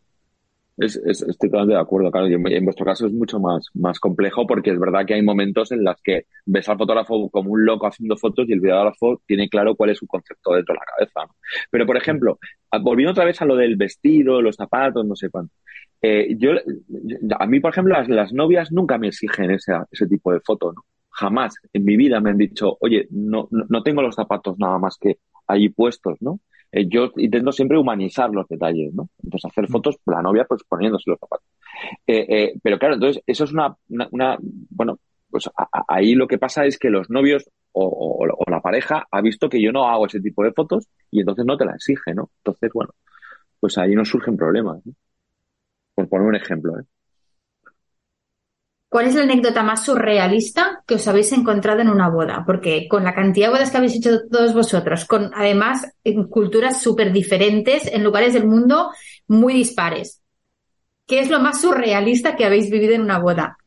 Es, estoy totalmente de acuerdo, claro. en vuestro caso es mucho más, más complejo porque es verdad que hay momentos en los que ves al fotógrafo como un loco haciendo fotos y el videógrafo tiene claro cuál es su concepto dentro de la cabeza. Pero, por ejemplo, volviendo otra vez a lo del vestido, los zapatos, no sé cuánto. Eh, yo, a mí, por ejemplo, las, novias nunca me exigen ese, ese tipo de foto, ¿no? Jamás en mi vida me han dicho, oye, no, no tengo los zapatos nada más que allí puestos, ¿no? Eh, yo intento siempre humanizar los detalles, ¿no? Entonces, hacer fotos, la novia, pues poniéndose los zapatos. Eh, eh, pero claro, entonces, eso es una, una, bueno, pues ahí lo que pasa es que los novios o, la pareja ha visto que yo no hago ese tipo de fotos y entonces no te la exige, ¿no? Entonces, bueno, pues ahí nos surgen problemas, ¿no? Por poner un ejemplo, ¿eh?
¿Cuál es la anécdota más surrealista que os habéis encontrado en una boda? Porque con la cantidad de bodas que habéis hecho todos vosotros, con además en culturas súper diferentes, en lugares del mundo muy dispares, ¿qué es lo más surrealista que habéis vivido en una boda?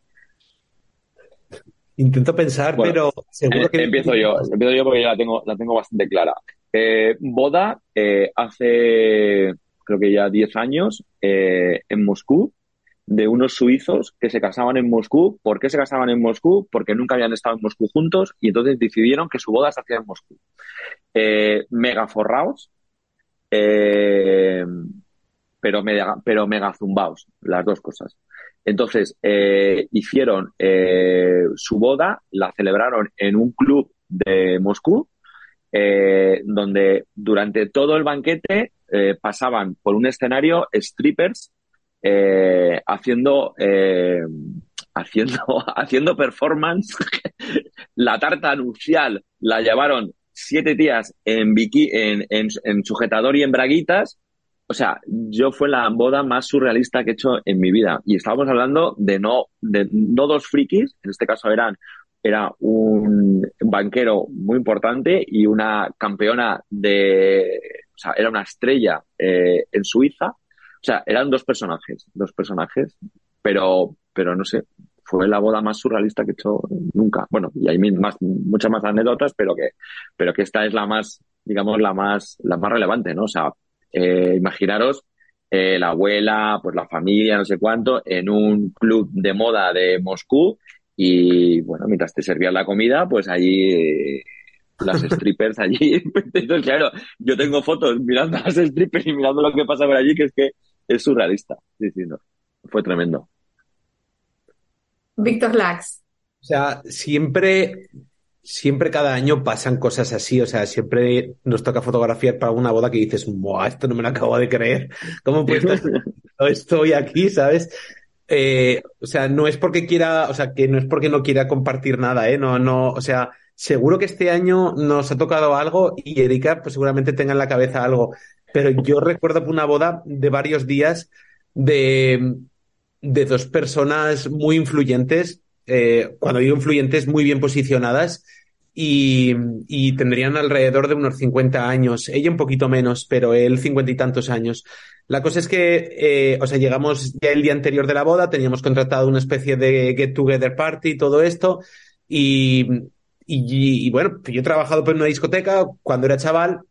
Intento pensar, pero seguro
eh,
que...
Empiezo yo, empiezo yo porque ya la tengo, la tengo bastante clara. Eh, boda eh, hace, creo que ya 10 años, en Moscú, de unos suizos que se casaban en Moscú. ¿Por qué se casaban en Moscú? Porque nunca habían estado en Moscú juntos y entonces decidieron que su boda se hacía en Moscú. Eh, mega forraos, eh, pero, mega, zumbaos, las dos cosas. Entonces, eh, hicieron su boda, la celebraron en un club de Moscú, donde durante todo el banquete pasaban por un escenario strippers eh, haciendo, eh, haciendo, <laughs> haciendo performance. <laughs> la tarta nupcial la llevaron siete días en, en, en, sujetador y en braguitas. O sea, yo fue la boda más surrealista que he hecho en mi vida. Y estábamos hablando de no, de no dos frikis, en este caso eran, era un banquero muy importante y una campeona de, o sea, era una estrella eh, en Suiza sea, eran dos personajes, dos personajes, pero, pero no sé, fue la boda más surrealista que he hecho nunca. Bueno, y hay más, muchas más anécdotas, pero que, pero que esta es la más, digamos, la más, la más relevante, ¿no? O sea, eh, imaginaros eh, la abuela, pues la familia, no sé cuánto, en un club de moda de Moscú y bueno, mientras te servían la comida, pues allí eh, las <laughs> strippers allí. <laughs> Entonces, claro, yo tengo fotos mirando a las strippers y mirando lo que pasa por allí, que es que es surrealista. Sí, sí, no. Fue tremendo.
Víctor Lax.
O sea, siempre, siempre cada año pasan cosas así. O sea, siempre nos toca fotografiar para una boda que dices, ¡buah, esto no me lo acabo de creer! ¿Cómo pues no estoy aquí, sabes? Eh, o sea, no es porque quiera, o sea, que no es porque no quiera compartir nada, ¿eh? No, no, o sea, seguro que este año nos ha tocado algo y Erika, pues seguramente tenga en la cabeza algo. Pero yo recuerdo una boda de varios días de, de dos personas muy influyentes, eh, cuando digo influyentes, muy bien posicionadas, y, y, tendrían alrededor de unos 50 años, ella un poquito menos, pero él cincuenta y tantos años. La cosa es que, eh, o sea, llegamos ya el día anterior de la boda, teníamos contratado una especie de get together party y todo esto, y, y, y bueno, yo he trabajado en una discoteca cuando era chaval,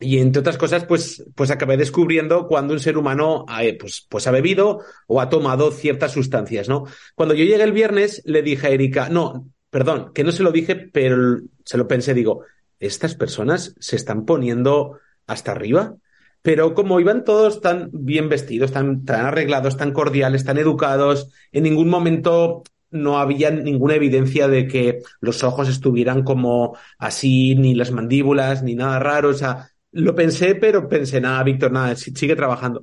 y entre otras cosas, pues, pues acabé descubriendo cuando un ser humano eh, pues, pues ha bebido o ha tomado ciertas sustancias, ¿no? Cuando yo llegué el viernes, le dije a Erika, no, perdón, que no se lo dije, pero se lo pensé, digo, estas personas se están poniendo hasta arriba. Pero como iban todos tan bien vestidos, tan, tan arreglados, tan cordiales, tan educados, en ningún momento no había ninguna evidencia de que los ojos estuvieran como así, ni las mandíbulas, ni nada raro. O sea, lo pensé, pero pensé, nada, Víctor, nada, sigue trabajando.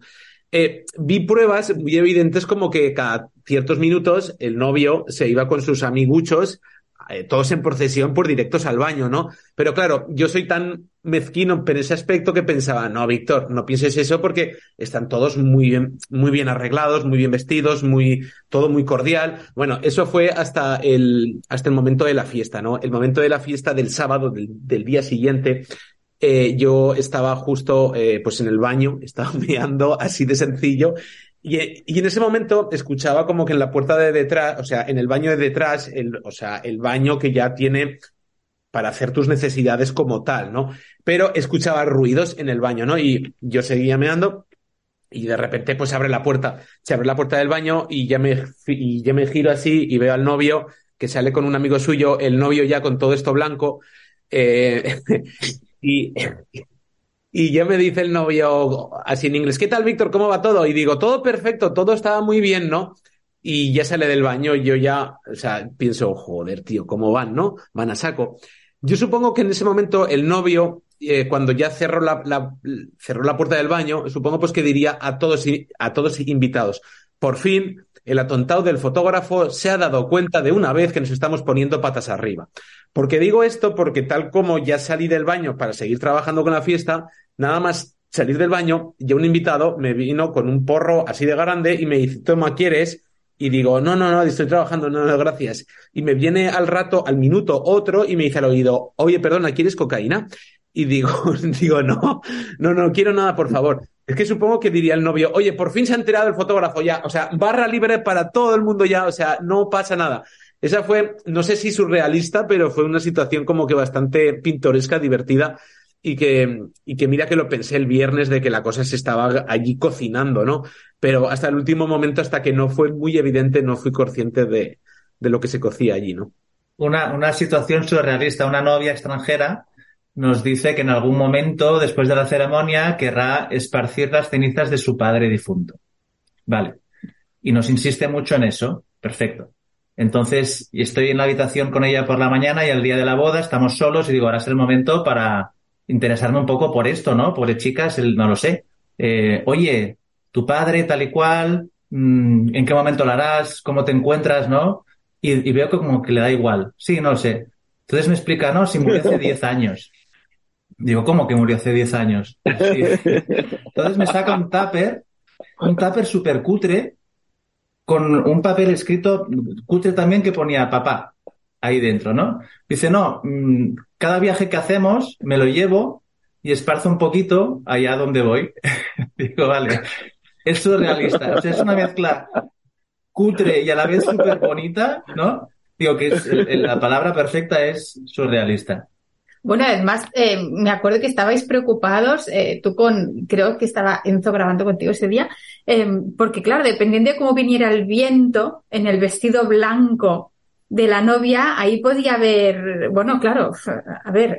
Eh, vi pruebas muy evidentes como que cada ciertos minutos el novio se iba con sus amiguchos, eh, todos en procesión, por directos al baño, ¿no? Pero claro, yo soy tan mezquino en ese aspecto que pensaba, no, Víctor, no pienses eso porque están todos muy bien, muy bien arreglados, muy bien vestidos, muy, todo muy cordial. Bueno, eso fue hasta el, hasta el momento de la fiesta, ¿no? El momento de la fiesta del sábado, del, del día siguiente, eh, yo estaba justo eh, pues en el baño, <laughs> estaba mirando así de sencillo, y, y, en ese momento escuchaba como que en la puerta de detrás, o sea, en el baño de detrás, el, o sea, el baño que ya tiene para hacer tus necesidades como tal, ¿no? Pero escuchaba ruidos en el baño, ¿no? Y yo seguía meando y de repente pues abre la puerta, se abre la puerta del baño y ya me, y ya me giro así y veo al novio que sale con un amigo suyo, el novio ya con todo esto blanco, eh, <laughs> Y, y ya me dice el novio así en inglés, ¿qué tal, Víctor? ¿Cómo va todo? Y digo, todo perfecto, todo estaba muy bien, ¿no? Y ya sale del baño y yo ya, o sea, pienso, joder, tío, ¿cómo van, no? Van a saco. Yo supongo que en ese momento el novio, eh, cuando ya cerró la, la, cerró la puerta del baño, supongo pues que diría a todos, a todos invitados, por fin el atontado del fotógrafo se ha dado cuenta de una vez que nos estamos poniendo patas arriba. Porque digo esto porque tal como ya salí del baño para seguir trabajando con la fiesta, nada más salir del baño, ya un invitado me vino con un porro así de grande y me dice, toma, ¿quieres? Y digo, no, no, no, estoy trabajando, no, no, gracias. Y me viene al rato, al minuto, otro y me dice al oído, oye, perdona, ¿quieres cocaína? Y digo, <laughs> digo, no, no, no quiero nada, por favor. Es que supongo que diría el novio, oye, por fin se ha enterado el fotógrafo ya, o sea, barra libre para todo el mundo ya, o sea, no pasa nada. Esa fue, no sé si surrealista, pero fue una situación como que bastante pintoresca, divertida, y que, y que mira que lo pensé el viernes de que la cosa se estaba allí cocinando, ¿no? Pero hasta el último momento, hasta que no fue muy evidente, no fui consciente de, de lo que se cocía allí, ¿no?
Una, una situación surrealista, una novia extranjera nos dice que en algún momento, después de la ceremonia, querrá esparcir las cenizas de su padre difunto. Vale. Y nos insiste mucho en eso. Perfecto. Entonces, estoy en la habitación con ella por la mañana y al día de la boda estamos solos y digo, ahora es el momento para interesarme un poco por esto, ¿no? Por chicas, el, no lo sé. Eh, oye, tu padre tal y cual, mmm, ¿en qué momento lo harás? ¿Cómo te encuentras, no? Y, veo que como que le da igual. Sí, no lo sé. Entonces me explica, no, si murió hace 10 años. Digo, ¿cómo que murió hace 10 años? <laughs> Entonces me saca un tupper, un tupper súper cutre, con un papel escrito cutre también que ponía papá ahí dentro, ¿no? Dice, no, mm, cada viaje que hacemos me lo llevo y esparzo un poquito allá donde voy. <laughs> Digo, vale, es surrealista. O sea, es una mezcla cutre y a la vez súper bonita, ¿no? Digo que es, la palabra perfecta es surrealista.
Bueno, además, eh, me acuerdo que estabais preocupados, eh, tú con, creo que estaba Enzo grabando contigo ese día, eh, porque claro, dependiendo de cómo viniera el viento en el vestido blanco de la novia, ahí podía haber, bueno, claro, a ver,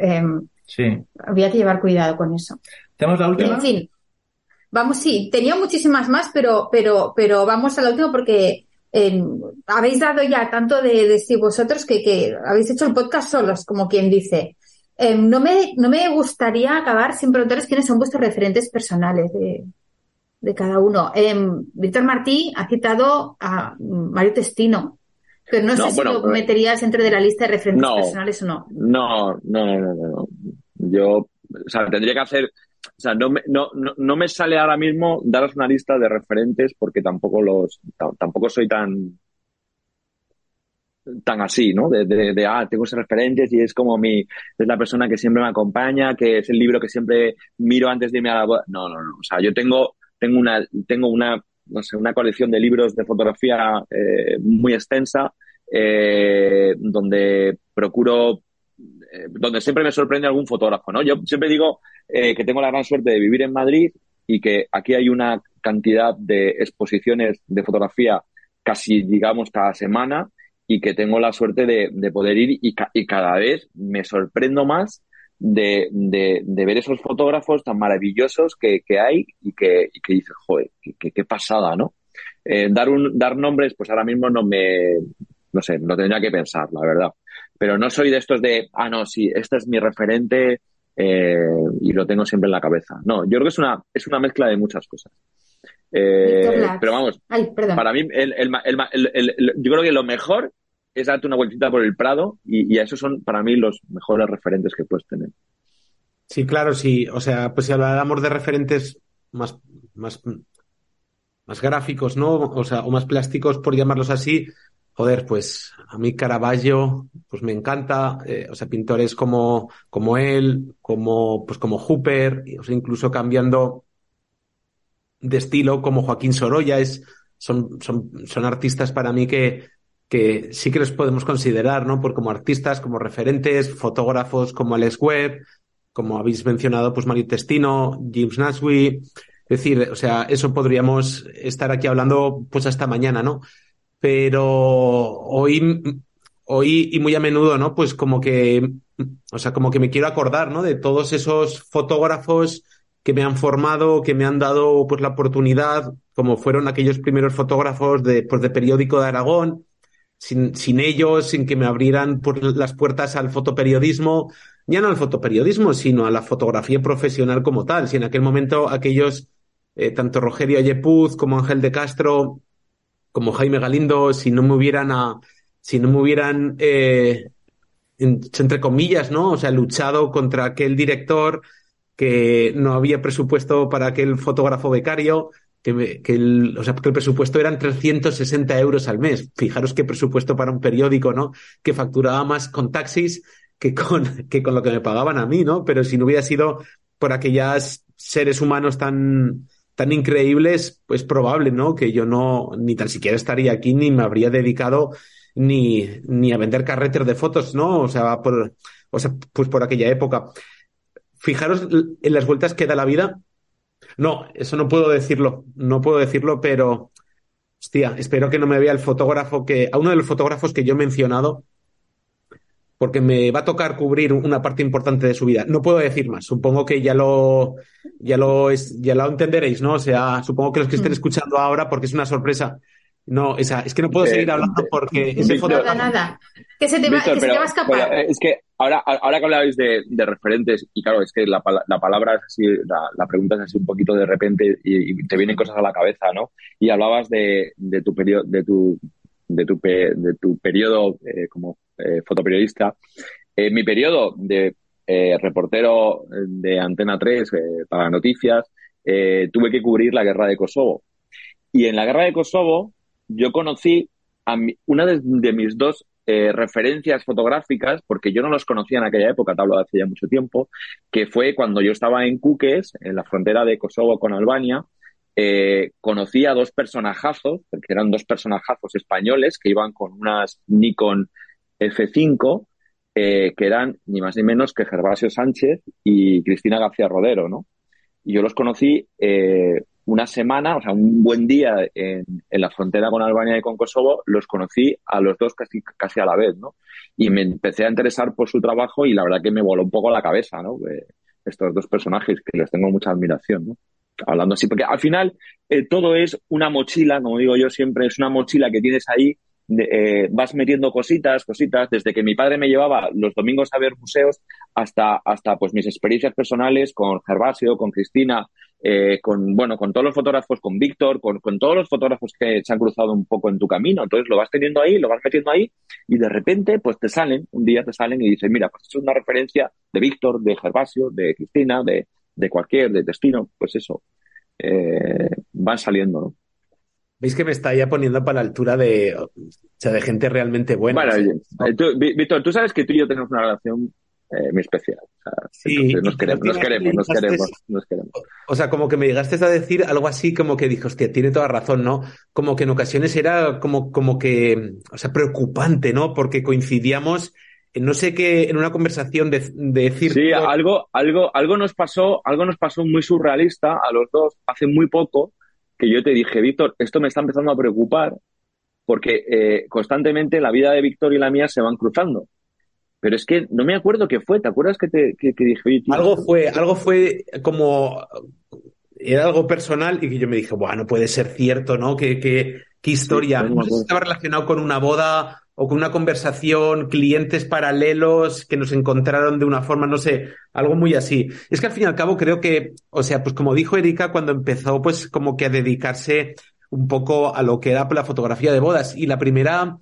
sí.
había que llevar cuidado con eso.
¿Tenemos la última?
En fin, vamos, sí, tenía muchísimas más, pero, pero, pero vamos a la última porque habéis dado ya tanto de, de si vosotros que, que habéis hecho el podcast solos, como quien dice. Em, no, me, no me gustaría acabar sin preguntaros quiénes son vuestros referentes personales de, de cada uno. Em, Víctor Martí ha citado a Mario Testino, pero no, sé si lo meterías dentro de la lista de referentes personales o no.
No, no, no, no, no. Yo, o sea, tendría que hacer, o sea, no me, no, no, no me sale ahora mismo daros una lista de referentes porque tampoco los, tampoco soy tan, tan así, ¿no? De, de, ah, tengo esos referentes y es como mi, es la persona que siempre me acompaña, que es el libro que siempre miro antes de irme a la boda. No, no, no. O sea, yo tengo, tengo una, tengo una, no sé, una colección de libros de fotografía eh, muy extensa, eh, donde procuro, eh, donde siempre me sorprende algún fotógrafo, ¿no? Yo siempre digo que tengo la gran suerte de vivir en Madrid y que aquí hay una cantidad de exposiciones de fotografía casi, digamos, cada semana y que tengo la suerte de, poder ir y, y, cada vez me sorprendo más de, ver esos fotógrafos tan maravillosos que, hay y que, y que joder, qué, pasada, ¿no? Eh, dar, un, dar nombres, pues ahora mismo no me, no sé, no tendría que pensar, la verdad. Pero no soy de estos de, ah, no, sí, este es mi referente eh, y lo tengo siempre en la cabeza. No, yo creo que es una, es una mezcla de muchas cosas. Eh, pero vamos, para mí, el, el, el, yo creo que lo mejor es darte una vueltita por el Prado y, y, esos son para mí los mejores referentes que puedes tener.
Sí, claro, sí. O sea, pues si hablamos de referentes más, más, más gráficos, ¿no? O sea, o más plásticos, por llamarlos así, joder, pues a mí Caravaggio, pues me encanta, eh, o sea, pintores como, como él, como, pues como Hooper, o sea, incluso cambiando de estilo, como Joaquín Sorolla, es, son, son, son artistas para mí que, que sí que los podemos considerar, ¿no? Por como artistas, como referentes, fotógrafos como Alex Webb, como habéis mencionado, pues Mario Testino, James Nasby. Es decir, o sea, eso podríamos estar aquí hablando pues hasta mañana, ¿no? Pero hoy, hoy y muy a menudo, ¿no? Pues como que, o sea, como que me quiero acordar, ¿no? De todos esos fotógrafos que me han formado, que me han dado pues la oportunidad, como fueron aquellos primeros fotógrafos de, pues, de periódico de Aragón, sin, sin ellos, sin que me abrieran por las puertas al fotoperiodismo, ya no al fotoperiodismo, sino a la fotografía profesional como tal. Si en aquel momento aquellos, eh, tanto Rogerio Ayepuz como Ángel de Castro, como Jaime Galindo, si no me hubieran, a, si no me hubieran, eh, entre comillas, ¿no? O sea, luchado contra aquel director que no había presupuesto para aquel fotógrafo becario, que, el, o sea, que el presupuesto eran 360 euros al mes. Fijaros qué presupuesto para un periódico, ¿no? Que facturaba más con taxis que con, <laughs> que con lo que me pagaban a mí, ¿no? Pero si no hubiera sido por aquellas seres humanos tan, tan increíbles, pues probable, ¿no? Que yo no, ni tan siquiera estaría aquí, ni me habría dedicado ni, ni a vender carretes de fotos, ¿no? O sea, por, o sea, pues por aquella época. Fijaros en las vueltas que da la vida no, eso no puedo decirlo, no puedo decirlo, pero hostia, espero que no me vea el fotógrafo que, a uno de los fotógrafos que yo he mencionado, porque me va a tocar cubrir una parte importante de su vida. No puedo decir más. Supongo que ya lo, ya lo, es, ya lo entenderéis, ¿no? O sea, supongo que los que estén mm. escuchando ahora, porque es una sorpresa, no, esa, es que no puedo eh, seguir hablando porque ese
fotógrafo. Nada, nada. Que se te va, que se te va a escapar.
Eh, es que ahora, ahora que hablabais de, referentes, y claro, es que la, la palabra es así, la, pregunta es así un poquito de repente y, te vienen cosas a la cabeza, ¿no? Y hablabas de, tu periodo, de tu, de tu, de tu periodo eh, como eh, fotoperiodista. En mi periodo de eh, reportero de Antena 3 para noticias, tuve que cubrir la guerra de Kosovo. Y en la guerra de Kosovo, yo conocí a una de, de mis dos eh, referencias fotográficas, porque yo no los conocía en aquella época, te hablo de hace ya mucho tiempo, que fue cuando yo estaba en Kukes, en la frontera de Kosovo con Albania, eh, conocí a dos personajazos, porque eran dos personajazos españoles que iban con unas Nikon F5 eh, que eran ni más ni menos que Gervasio Sánchez y Cristina García Rodero, ¿no? Y yo los conocí eh, una semana, o sea, un buen día en, la frontera con Albania y con Kosovo, los conocí a los dos casi, casi a la vez, ¿no? Y me empecé a interesar por su trabajo y la verdad que me voló un poco la cabeza, ¿no? estos dos personajes que les tengo mucha admiración, ¿no? Hablando así, porque al final eh, todo es una mochila, como digo yo siempre, es una mochila que tienes ahí eh, vas metiendo cositas, cositas, desde que mi padre me llevaba los domingos a ver museos hasta, hasta pues mis experiencias personales con Gervasio, con Cristina, eh, con, bueno, con todos los fotógrafos, con Víctor, con, con, todos los fotógrafos que se han cruzado un poco en tu camino. Entonces lo vas teniendo ahí, lo vas metiendo ahí y de repente pues te salen, un día te salen y dices, mira, pues es una referencia de Víctor, de Gervasio, de Cristina, de, de cualquier, de Destino, pues eso, eh, van saliendo, ¿no?
Veis que me está ya poniendo para la altura de, o sea, de gente realmente buena.
Bueno, Víctor, tú sabes que tú y yo tenemos una relación eh, muy especial. sí, nos queremos, nos queremos, nos queremos, nos queremos.
O sea, como que me llegaste a decir algo así como que dijo, hostia, tiene toda razón, ¿no? Como que en ocasiones era como, como que, o sea, preocupante, ¿no? Porque coincidíamos en no sé qué, en una conversación de, de decir.
Sí, algo, algo, algo nos pasó, algo nos pasó muy surrealista a los dos hace muy poco que yo te dije, Víctor, esto me está empezando a preocupar porque eh, constantemente la vida de Víctor y la mía se van cruzando. Pero es que no me acuerdo qué fue, ¿te acuerdas que te que, dije?
algo fue, algo fue como era algo personal y que yo me dije, bueno, puede ser cierto, ¿no? ¿Qué, qué, qué historia? no sé si estaba relacionado con una boda o con una conversación, clientes paralelos que nos encontraron de una forma, no sé, algo muy así. Es que al fin y al cabo creo que, o sea, pues como dijo Erika cuando empezó pues como que a dedicarse un poco a lo que era la fotografía de bodas y la primera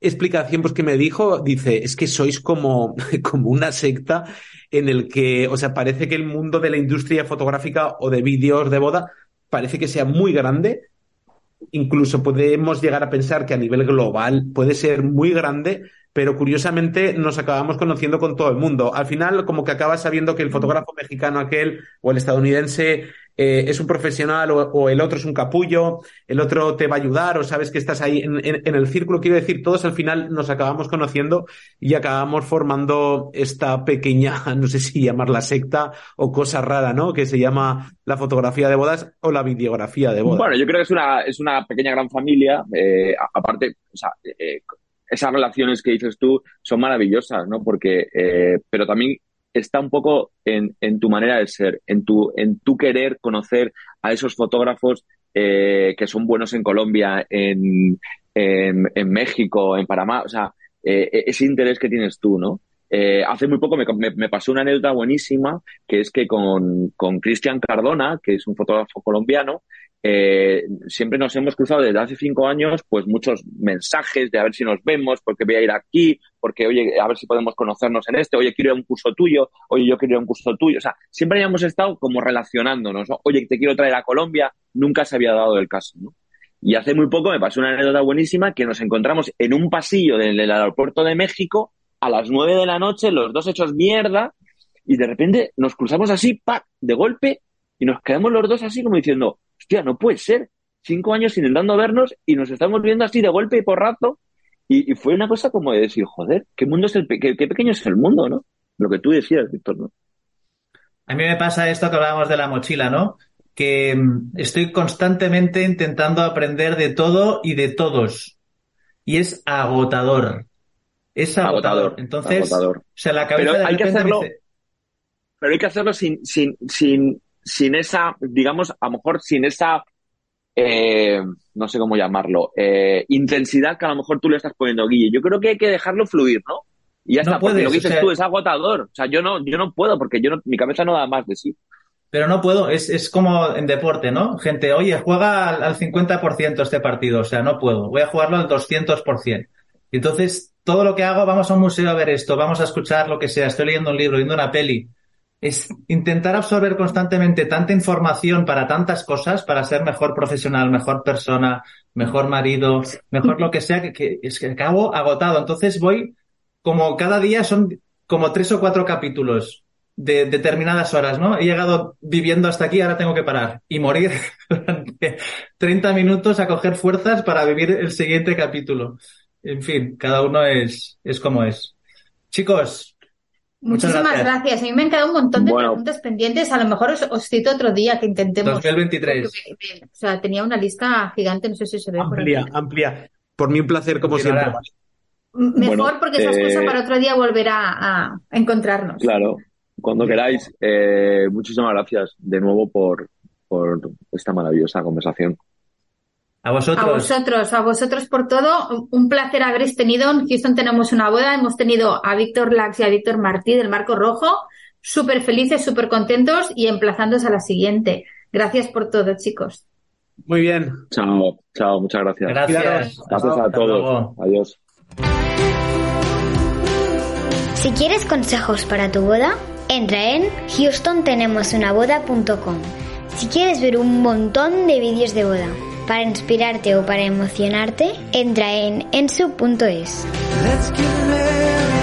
explicación pues que me dijo dice es que sois como <laughs> como una secta en el que o sea parece que el mundo de la industria fotográfica o de vídeos de boda parece que sea muy grande incluso podemos llegar a pensar que a nivel global puede ser muy grande, pero curiosamente nos acabamos conociendo con todo el mundo. Al final, como que acabas sabiendo que el fotógrafo mexicano aquel o el estadounidense eh, es un profesional o, el otro es un capullo, el otro te va a ayudar o sabes que estás ahí en, el círculo. Quiero decir, todos al final nos acabamos conociendo y acabamos formando esta pequeña, <laughs> no sé si llamarla secta o cosa rara, ¿no? Que se llama la fotografía de bodas o la videografía de bodas.
Bueno, yo creo que es una, es una pequeña gran familia. Eh, aparte, o sea, eh, esas relaciones que dices tú son maravillosas, ¿no? Porque, pero también está un poco en, en, tu manera de ser, en tu, en tu querer conocer a esos fotógrafos eh, que son buenos en Colombia, en, en, México, en Panamá, o sea, eh, e-, ese interés que tienes tú, ¿no? Eh, hace muy poco me, me, pasó una anécdota buenísima, que es que con, con Cristian Cardona, que es un fotógrafo colombiano, eh, siempre nos hemos cruzado desde hace cinco años, pues muchos mensajes de a ver si nos vemos, porque voy a ir aquí, porque oye, a ver si podemos conocernos en este, oye, quiero ir a un curso tuyo, oye, yo quiero ir a un curso tuyo. O sea, siempre habíamos estado como relacionándonos, oye, te quiero traer a Colombia, nunca se había dado el caso, ¿no? Y hace muy poco me pasó una anécdota buenísima que nos encontramos en un pasillo del, aeropuerto de México a las nueve de la noche, los dos hechos mierda, y de repente nos cruzamos así, ¡pac! de golpe, y nos quedamos los dos así como diciendo, hostia, no puede ser. Cinco años intentando vernos y nos estamos viendo así de golpe y porrazo. Y, y fue una cosa como de decir, joder, qué mundo es el qué, pequeño es el mundo, ¿no? Lo que tú decías, Víctor, ¿no?
A mí me pasa esto que hablábamos de la mochila, ¿no? Que mm, estoy constantemente intentando aprender de todo y de todos. Y es agotador. Es agotador. Entonces, o sea, la cabeza
pero hay que hacerlo, pero hay que hacerlo sin, sin, sin, sin esa, digamos, a lo mejor sin esa, eh, no sé cómo llamarlo, eh, intensidad que a lo mejor tú le estás poniendo, Guille. Yo creo que hay que dejarlo fluir, ¿no? Y ya está, porque lo que dices tú es agotador. O sea, yo no, yo no puedo porque yo no, mi cabeza no da más de sí.
Pero no puedo, es, es como en deporte, ¿no? Gente, oye, juega al, al 50% este partido, o sea, no puedo, voy a jugarlo al 200%. Entonces, todo lo que hago, vamos a un museo a ver esto, vamos a escuchar lo que sea, estoy leyendo un libro, viendo una peli, es intentar absorber constantemente tanta información para tantas cosas, para ser mejor profesional, mejor persona, mejor marido, mejor lo que sea, que, es que acabo agotado. Entonces voy como cada día son como tres o cuatro capítulos de determinadas horas, ¿no? He llegado viviendo hasta aquí, ahora tengo que parar y morir <laughs> durante 30 minutos a coger fuerzas para vivir el siguiente capítulo. En fin, cada uno es, es como es. Chicos, Muchas
Muchísimas
gracias.
gracias. A mí me han quedado un montón de
Bueno.
preguntas pendientes. A lo mejor os, os cito otro día que intentemos.
2023.
porque me- me- o sea, tenía una lista gigante, no sé si se ve por
Amplia,
aquí.
amplia. Por mí un placer como
Continuará.
siempre.
Mejor
Bueno,
porque esa excusa
eh,
para otro día volver a, a encontrarnos.
Claro, cuando queráis. Eh, muchísimas gracias de nuevo por, por esta maravillosa conversación.
A
A
vosotros.
vosotros, a vosotros por todo. Un placer habréis tenido. En Houston tenemos una boda. Hemos tenido a Víctor Lax y a Víctor Martí del Marco Rojo. Súper felices, súper contentos y emplazándoos a la siguiente. Gracias por todo, chicos.
Muy bien.
Chao, chao, muchas gracias.
Gracias.
Gracias a
Hasta
todos. Adiós.
Si quieres consejos para tu boda, entra en houstontenemosunaboda.com. Si quieres ver un montón de vídeos de boda para inspirarte o para emocionarte, entra en
married.